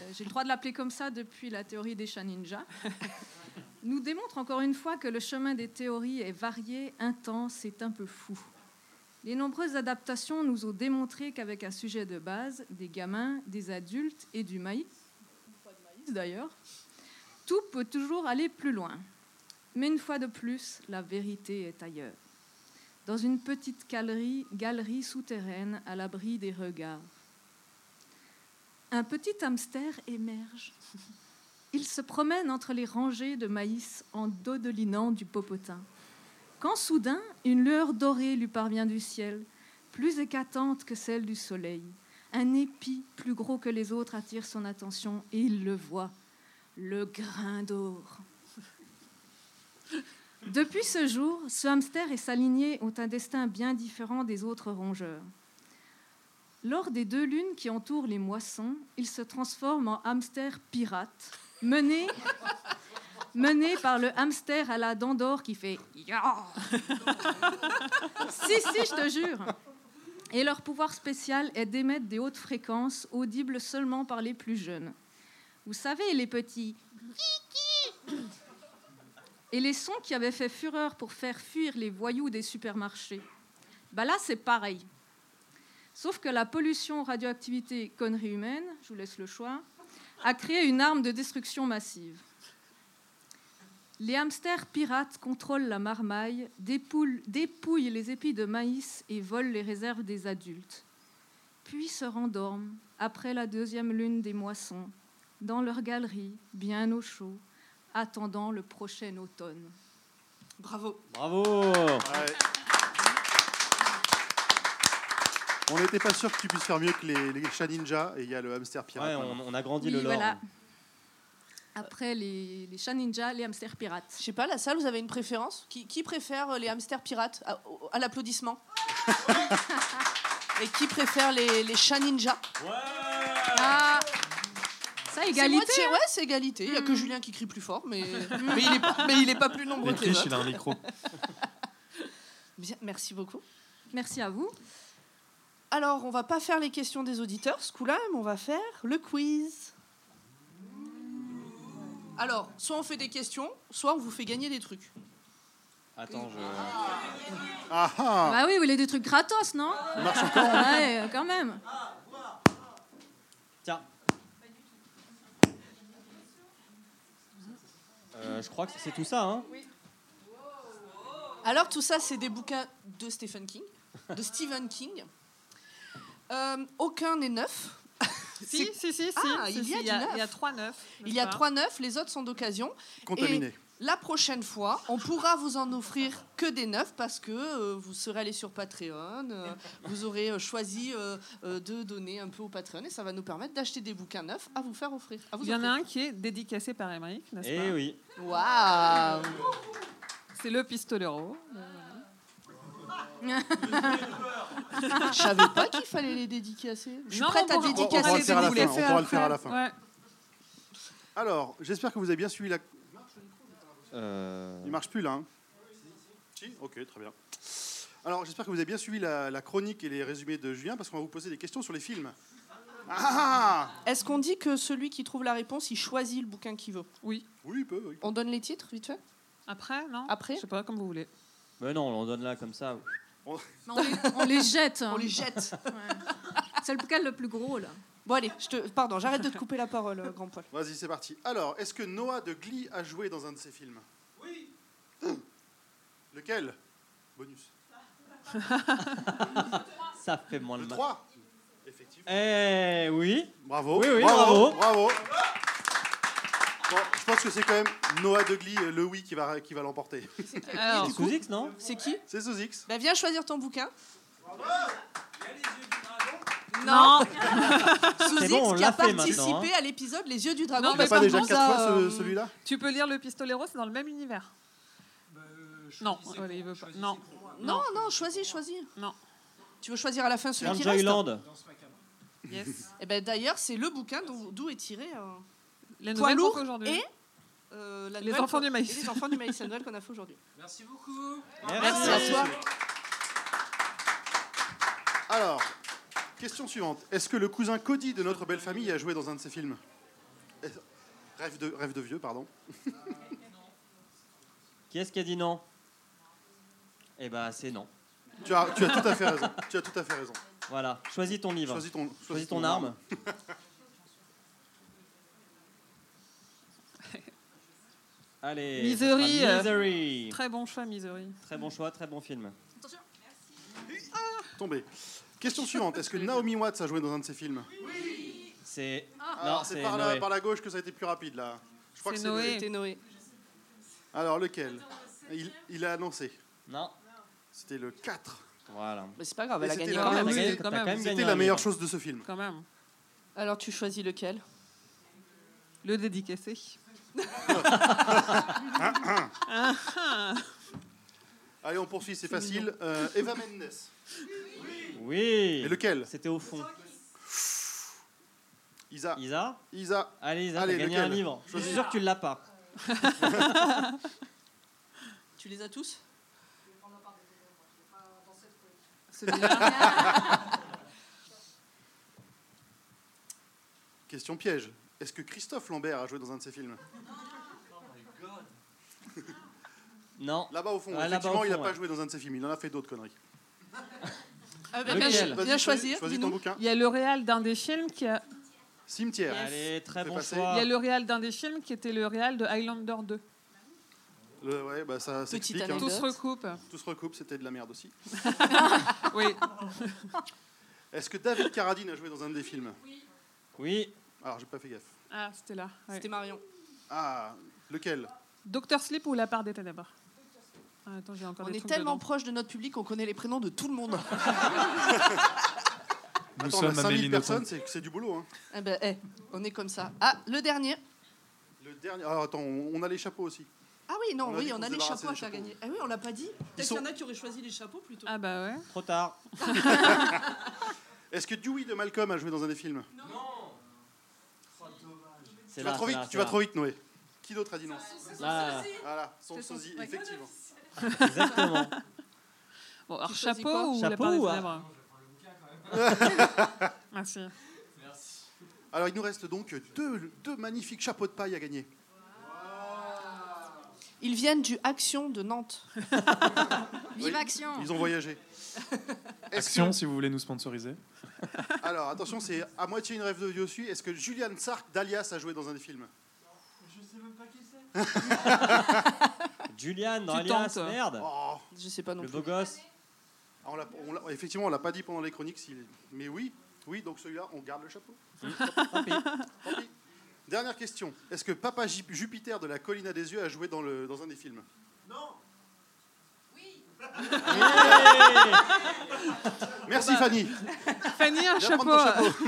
Speaker 6: euh, j'ai le droit de l'appeler comme ça depuis la théorie des chats ninjas, [laughs] nous démontre encore une fois que le chemin des théories est varié, intense et un peu fou. Les nombreuses adaptations nous ont démontré qu'avec un sujet de base, des gamins, des adultes et du maïs, pas de maïs d'ailleurs, tout peut toujours aller plus loin. Mais une fois de plus, la vérité est ailleurs. Dans une petite galerie, galerie souterraine à l'abri des regards. Un petit hamster émerge. Il se promène entre les rangées de maïs en dodelinant du popotin. Quand soudain, une lueur dorée lui parvient du ciel, plus éclatante que celle du soleil. Un épi plus gros que les autres attire son attention et il le voit le grain d'or. Depuis ce jour, ce hamster et sa lignée ont un destin bien différent des autres rongeurs. Lors des deux lunes qui entourent les moissons, il se transforme en hamster pirate, mené, par le hamster à la dent d'or qui fait [laughs] Si, si, je te jure Et leur pouvoir spécial est d'émettre des hautes fréquences audibles seulement par les plus jeunes. Vous savez, les petits. Et les sons qui avaient fait fureur pour faire fuir les voyous des supermarchés. Bah là, c'est pareil. Sauf que la pollution, radioactivité, connerie humaine, je vous laisse le choix, a créé une arme de destruction massive. Les hamsters pirates contrôlent la marmaille, dépouillent les épis de maïs et volent les réserves des adultes. Puis se rendorment, après la deuxième lune des moissons, dans leur galerie, bien au chaud, attendant le prochain automne.
Speaker 1: Bravo.
Speaker 3: Bravo.
Speaker 2: Ouais. On n'était pas sûr que tu puisses faire mieux que les, les chats ninja et il y a le hamster pirate.
Speaker 3: Ouais, on, on a grandi
Speaker 6: Oui,
Speaker 3: le lore.
Speaker 6: voilà. Après les, les chats ninjas, les hamsters pirates.
Speaker 1: Je sais pas, la salle, vous avez une préférence? Qui, qui préfère les hamsters pirates à, au- à l'applaudissement? [laughs] Et qui préfère les, les chats ninjas
Speaker 6: Ah, ça,
Speaker 1: C'est
Speaker 6: égalité.
Speaker 1: moitié- ouais, c'est égalité. Il y a que Julien qui crie plus fort, mais, [laughs] mais, il, est pas, mais il est pas plus nombreux que les
Speaker 5: triches, il a
Speaker 1: autres.
Speaker 5: un micro. [laughs]
Speaker 1: Bien, merci beaucoup.
Speaker 6: Merci à vous.
Speaker 1: Alors, on va pas faire les questions des auditeurs ce coup-là, mais on va faire le quiz. Alors, soit on fait des questions, soit on vous fait gagner des trucs.
Speaker 3: Attends, je.
Speaker 2: Ah ah
Speaker 6: Bah oui, vous voulez des trucs gratos, non
Speaker 2: Ça marche encore
Speaker 6: Ouais, euh, quand même.
Speaker 3: Tiens. Euh, je crois que c'est tout ça, hein
Speaker 1: Alors, tout ça, c'est des bouquins de Stephen King, de Stephen King. Euh, aucun n'est neuf. [laughs]
Speaker 4: Si, si, si, si.
Speaker 1: Ah,
Speaker 4: si,
Speaker 1: il y
Speaker 4: si,
Speaker 1: a
Speaker 4: il
Speaker 1: du
Speaker 4: y a,
Speaker 1: neuf.
Speaker 4: il y a trois neufs.
Speaker 1: Il y a trois neufs, les autres sont d'occasion.
Speaker 2: Contaminé.
Speaker 1: La prochaine fois, on pourra vous en offrir que des neufs parce que euh, vous serez allé sur Patreon, euh, vous aurez euh, choisi euh, euh, de donner un peu au Patreon et ça va nous permettre d'acheter des bouquins neufs à vous faire offrir. à vous
Speaker 4: Il y en a un qui est dédicacé par Émeric, n'est-ce
Speaker 3: Eh oui.
Speaker 1: Waouh
Speaker 4: C'est le pistolero.
Speaker 1: Je savais pas qu'il fallait les dédicacer. Je suis
Speaker 4: Non,
Speaker 1: prête
Speaker 4: on
Speaker 1: à
Speaker 4: pourra-
Speaker 2: on pourra
Speaker 1: dédicacer
Speaker 2: le faire à la fin, on pourra le faire à la fin.
Speaker 4: Ouais.
Speaker 2: Alors, j'espère que vous avez bien suivi la.
Speaker 3: Euh,
Speaker 2: Il marche plus là. hein si Ok, très bien. Alors, j'espère que vous avez bien suivi la, la chronique et les résumés de Julien parce qu'on va vous poser des questions sur les films. Ah
Speaker 1: Est-ce qu'on dit que celui qui trouve la réponse, il choisit le bouquin qu'il veut?
Speaker 4: Oui.
Speaker 2: Oui, il peut. Oui.
Speaker 1: On donne les titres vite fait?
Speaker 4: Après, non?
Speaker 1: Après?
Speaker 4: Je sais pas, comme vous voulez.
Speaker 3: Mais non, on donne là comme ça.
Speaker 6: On les, on les jette. [laughs] hein.
Speaker 1: On les jette.
Speaker 6: Ouais. C'est lequel le plus gros là
Speaker 1: Bon allez, je te... pardon, j'arrête de te couper la parole, euh, grand Paul.
Speaker 2: Vas-y, c'est parti. Alors, est-ce que Noah de Glee a joué dans un de ses films? Oui. [coughs] Lequel? Bonus. [laughs]
Speaker 3: Ça fait moins
Speaker 2: Le
Speaker 3: de mal.
Speaker 2: 3 Effectivement.
Speaker 3: Eh oui.
Speaker 2: Bravo.
Speaker 3: Oui, oui,
Speaker 2: bravo.
Speaker 3: bravo.
Speaker 2: bravo. Bon, je pense que c'est quand même Noah de Glee, euh, le oui, qui va, qui va l'emporter. [laughs]
Speaker 4: Alors,
Speaker 3: C'est sous X, non?
Speaker 1: C'est qui?
Speaker 2: C'est sous X.
Speaker 1: Bah viens choisir ton bouquin.
Speaker 4: Non. [laughs]
Speaker 1: Sous X
Speaker 3: bon, on
Speaker 1: qui a
Speaker 3: l'a fait
Speaker 1: participé
Speaker 3: maintenant,
Speaker 1: à l'épisode Les yeux du dragon.
Speaker 4: Non, mais
Speaker 2: pas
Speaker 4: par
Speaker 2: déjà
Speaker 4: contre,
Speaker 2: 4 fois
Speaker 1: euh,
Speaker 2: ce- celui-là
Speaker 4: Tu peux lire le pistolero, c'est dans le même univers. Non, allez, il veut pas. Non.
Speaker 1: Non, non, choisis, choisis.
Speaker 4: Non.
Speaker 1: Tu veux choisir à la fin celui qui
Speaker 3: Ranger
Speaker 1: reste
Speaker 3: Island.
Speaker 4: Yes. [laughs]
Speaker 1: Et ben d'ailleurs, c'est le bouquin d'où d'où est tiré euh,
Speaker 4: Les
Speaker 1: Poids
Speaker 4: nouvelles pour aujourd'hui.
Speaker 1: et euh, la
Speaker 4: Les
Speaker 1: nouvelle
Speaker 4: enfants
Speaker 1: qu'on-
Speaker 4: du maïs.
Speaker 1: et les enfants du maïs, la nouvelle qu'on a fait aujourd'hui. [laughs]
Speaker 8: Merci beaucoup.
Speaker 1: Merci à toi.
Speaker 2: Alors, question suivante. Est-ce que le cousin Cody de notre belle famille a joué dans un de ses films Rêve de, rêve de vieux, pardon. [laughs]
Speaker 3: Qui est-ce qui a dit non Eh bah, c'est non.
Speaker 2: Tu as, tu as tout à fait raison. Tu as tout à fait raison.
Speaker 3: Voilà. Choisis ton livre.
Speaker 2: Choisis ton,
Speaker 3: Choisis ton arme. [laughs] Allez.
Speaker 4: Misery, euh,
Speaker 3: Misery.
Speaker 4: Très bon choix, Misery.
Speaker 3: Très bon choix, très bon film.
Speaker 2: Tombé. Question suivante. Est-ce que Naomi Watts a joué dans un de ses films?
Speaker 3: C'est.
Speaker 2: Alors,
Speaker 3: non,
Speaker 2: c'est par, la-
Speaker 3: Noé.
Speaker 2: par la gauche que ça a été plus rapide, là. Je crois que
Speaker 4: C'est
Speaker 2: c'est
Speaker 4: Noé.
Speaker 1: C'était Noé.
Speaker 2: Alors, lequel? Il, il a annoncé.
Speaker 3: Non.
Speaker 2: C'était le 4.
Speaker 3: Voilà.
Speaker 1: Mais c'est pas grave, elle a
Speaker 2: c'était
Speaker 1: gagné
Speaker 2: la-
Speaker 1: quand même.
Speaker 4: oui, quand
Speaker 3: gagné
Speaker 2: C'était
Speaker 3: un
Speaker 2: la meilleure
Speaker 3: livre.
Speaker 2: chose de ce film.
Speaker 4: Quand même.
Speaker 1: Alors tu choisis lequel?
Speaker 4: Le dédicacé. [laughs]
Speaker 2: Allez, on poursuit, c'est facile. Euh, Eva Mendes.
Speaker 3: Oui.
Speaker 2: Et lequel
Speaker 3: C'était au fond.
Speaker 2: Isa.
Speaker 3: Isa
Speaker 2: Isa.
Speaker 3: Allez, Isa,
Speaker 2: Allez,
Speaker 3: t'as gagné
Speaker 2: lequel
Speaker 3: un livre. Je suis sûr que tu l'as pas. [laughs]
Speaker 1: Tu les as tous? [laughs]
Speaker 2: Question piège. Est-ce que Christophe Lambert a joué dans un de ses films?
Speaker 3: Non.
Speaker 2: Là-bas au fond.
Speaker 3: Ah,
Speaker 2: Effectivement,
Speaker 3: au
Speaker 2: il n'a pas joué dans un de ses films. Il en a fait d'autres conneries. [laughs]
Speaker 1: Ah, bah,
Speaker 3: Lequel
Speaker 1: bien, bien choisir.
Speaker 2: Choisis ton bouquin.
Speaker 4: Il y a le réal d'un des films qui a.
Speaker 2: Cimetière.
Speaker 3: Allez, très bon choix.
Speaker 4: Il y a le réal d'un des films qui était le réal de Highlander 2.
Speaker 2: Le- ouais, bah, ça s'explique. hein.
Speaker 4: Tout se recoupe.
Speaker 2: Tout se recoupe, c'était de la merde aussi. [laughs]
Speaker 4: Oui. [laughs]
Speaker 2: Est-ce que David Carradine a joué dans un des films?
Speaker 3: Oui.
Speaker 2: Alors, j'ai pas fait gaffe.
Speaker 4: Ah, c'était là. ouais.
Speaker 1: C'était Marion.
Speaker 2: Ah, lequel?
Speaker 4: Docteur Sleep ou La part des ténèbres? Ah, Attends, j'ai encore
Speaker 1: On est tellement
Speaker 4: dedans.
Speaker 1: proche de notre public qu'on connaît les prénoms de tout le monde. [laughs]
Speaker 5: Nous
Speaker 2: Attends, on a
Speaker 5: sommes
Speaker 2: 5000
Speaker 5: Amélie
Speaker 2: personnes, c'est c'est du boulot. Hein.
Speaker 1: eh ben, eh, on est comme ça. Ah, le dernier.
Speaker 2: Le dernier. Alors, attends, on a les chapeaux aussi.
Speaker 1: Ah oui, non,
Speaker 2: On
Speaker 1: oui, on a les chapeaux à faire gagner. Ah oui, on l'a pas dit. Peut-être
Speaker 2: sont-
Speaker 1: qu'il y en a qui auraient choisi les chapeaux plutôt.
Speaker 4: Ah bah ouais.
Speaker 3: Trop tard. [laughs] [laughs]
Speaker 2: Est-ce que Dewey de Malcolm a joué dans un des films?
Speaker 3: C'est
Speaker 2: Tu vas trop
Speaker 3: c'est
Speaker 2: vite,
Speaker 3: là,
Speaker 2: tu vas trop vite, Noé. Qui d'autre a dit non?
Speaker 3: Là,
Speaker 2: Voilà, son sosie,
Speaker 6: ouais.
Speaker 2: effectivement.
Speaker 3: Exactement. [laughs]
Speaker 4: Bon, alors chapeau ou La
Speaker 3: Chapeau
Speaker 4: des
Speaker 3: ou-
Speaker 4: ténèbres [laughs] Merci.
Speaker 2: Alors, il nous reste donc deux, deux magnifiques chapeaux de paille à gagner.
Speaker 1: Ils viennent du Action de Nantes. [laughs]
Speaker 6: Vive Action
Speaker 2: Ils ont voyagé.
Speaker 5: Action,
Speaker 2: que-
Speaker 5: si vous voulez nous sponsoriser.
Speaker 2: Alors, attention, c'est à moitié une rêve de vieux aussi. Est-ce que Julian Sark d'Alias a joué dans un des films?
Speaker 3: Julian dans
Speaker 4: Tu
Speaker 3: Alias,
Speaker 4: tentes.
Speaker 3: merde.
Speaker 2: Oh,
Speaker 1: Je sais pas non
Speaker 3: Le
Speaker 1: plus.
Speaker 3: beau gosse.
Speaker 2: on l'a- on l'a- Effectivement, on l'a pas dit pendant les chroniques. s'il- Mais oui, oui, donc celui-là, on garde le chapeau.
Speaker 3: Tant pis.
Speaker 2: Tant pis. Dernière question. Est-ce que Papa J- Jupiter de la colline à des yeux a joué dans, le, dans un des films? Merci Fanny.
Speaker 4: Fanny, un
Speaker 2: Viens
Speaker 4: chapeau.
Speaker 2: prendre ton chapeau.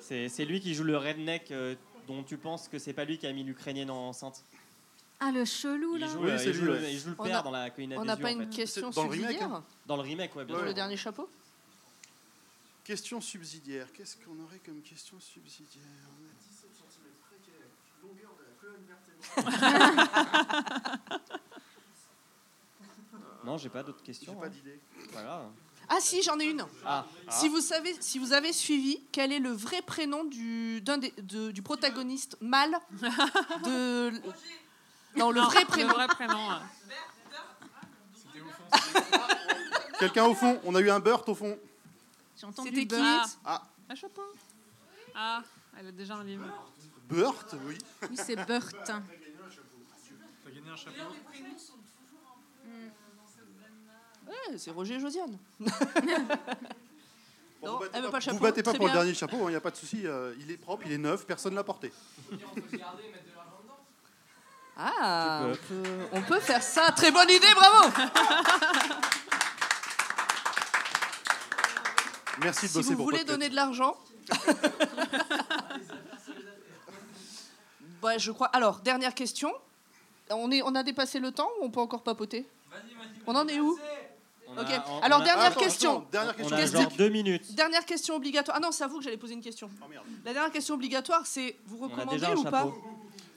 Speaker 3: C'est c'est lui qui joue le redneck euh, dont tu penses que c'est pas lui qui a mis l'Ukrainienne enceinte.
Speaker 6: Ah, le chelou,
Speaker 3: Il
Speaker 6: là
Speaker 3: joue,
Speaker 2: Oui,
Speaker 3: euh,
Speaker 2: c'est
Speaker 3: il joue le,
Speaker 2: ouais.
Speaker 3: il joue le
Speaker 1: On
Speaker 3: père
Speaker 1: a-
Speaker 3: dans la colline à
Speaker 1: On n'a pas
Speaker 3: en
Speaker 1: une
Speaker 3: fait.
Speaker 1: question
Speaker 2: le remake,
Speaker 1: subsidiaire
Speaker 2: hein.
Speaker 3: Dans le remake, ouais, bien
Speaker 1: Dans
Speaker 3: sûr.
Speaker 1: le dernier chapeau
Speaker 2: Question subsidiaire. Qu'est-ce qu'on aurait comme question subsidiaire? On a 17 cm précaire, longueur de la colonne vertébrale. [laughs]
Speaker 3: Non, j'ai pas d'autres questions.
Speaker 2: J'ai pas
Speaker 3: hein.
Speaker 2: d'idée.
Speaker 3: Voilà.
Speaker 1: Ah si, j'en ai une.
Speaker 3: Ah,
Speaker 1: Si vous savez, si vous avez suivi, quel est le vrai prénom du d'un des- de- du protagoniste mâle de non le vrai prénom.
Speaker 4: Le vrai prénom. ouais.
Speaker 2: Quelqu'un au fond On a eu un Burt au fond.
Speaker 6: J'ai entendu
Speaker 1: C'était qui
Speaker 6: Burt.
Speaker 2: Ah,
Speaker 4: Un chapeau. Ah, elle a déjà un livre.
Speaker 2: Burt, oui.
Speaker 6: Oui, c'est Burt.
Speaker 5: T'as gagné un chapeau
Speaker 1: Ouais, c'est Roger et Josiane. [laughs]
Speaker 2: Bon,
Speaker 1: Non,
Speaker 2: vous battez
Speaker 1: elle veut
Speaker 2: pas,
Speaker 1: pas le chapeau.
Speaker 2: vous battez pas
Speaker 1: Très
Speaker 2: pour le dernier chapeau, il n'y a pas de souci. euh, il est propre, il est neuf, personne ne l'a porté.
Speaker 1: Ah, on peut, on peut faire ça. Très bonne idée, bravo.
Speaker 2: Merci de
Speaker 1: Si
Speaker 2: bosser
Speaker 1: vous
Speaker 2: pour
Speaker 1: voulez
Speaker 2: Podcut.
Speaker 1: donner de l'argent. Ouais, [laughs] je crois. Alors, dernière question. On, est, on a dépassé le temps ou on peut encore papoter? On en est où? Ok.
Speaker 3: a- on-
Speaker 1: Alors,
Speaker 3: on a-
Speaker 1: dernière
Speaker 2: Attends,
Speaker 1: question.
Speaker 2: attends, dernière
Speaker 3: On
Speaker 2: question.
Speaker 3: a genre deux minutes.
Speaker 1: Dernière question obligatoire. Ah non, c'est à vous que j'allais poser une question.
Speaker 2: Oh, merde.
Speaker 1: La dernière question obligatoire, c'est vous
Speaker 3: On a
Speaker 1: recommandez
Speaker 3: un
Speaker 1: ou pas
Speaker 3: chapeau.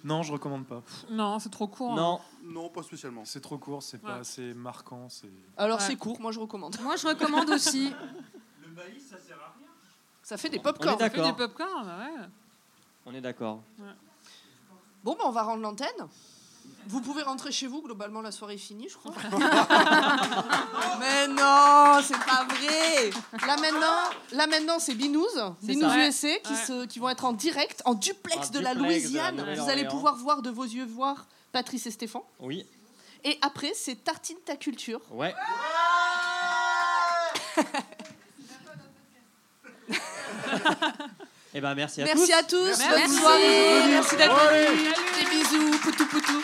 Speaker 5: Non, je recommande pas.
Speaker 4: Non, c'est trop court. hein.
Speaker 3: Non,
Speaker 2: Non, pas spécialement.
Speaker 5: C'est trop court, c'est pas
Speaker 4: Ouais.
Speaker 5: assez marquant. C'est
Speaker 1: Alors
Speaker 4: Ouais.
Speaker 1: c'est court, moi je recommande.
Speaker 6: Moi, je recommande aussi. [laughs]
Speaker 1: Ça fait des
Speaker 3: on est
Speaker 1: pop-corn.
Speaker 4: Ça fait du
Speaker 3: d'accord.
Speaker 4: popcorn, ouais.
Speaker 3: On est d'accord.
Speaker 1: Bon, ben on va rendre l'antenne. Vous pouvez rentrer chez vous, globalement la soirée est finie, je crois. [laughs] [laughs] Mais non, c'est pas vrai. Là maintenant, là maintenant c'est Binous, Binous
Speaker 3: ça.
Speaker 1: USA, qui,
Speaker 4: Ouais.
Speaker 1: se, qui vont être en direct, en duplex
Speaker 3: En
Speaker 1: de la
Speaker 3: duplex de la
Speaker 1: Louisiane. Vous allez pouvoir voir de vos yeux voir Patrice et Stéphane.
Speaker 3: Oui.
Speaker 1: Et après, c'est Tartine ta culture.
Speaker 3: Ouais. [laughs] Eh ben merci à tous.
Speaker 1: Merci à tous,
Speaker 2: Merci.
Speaker 1: bonne
Speaker 6: Merci.
Speaker 1: soirée, merci d'être venus. Des bisous, poutou poutou.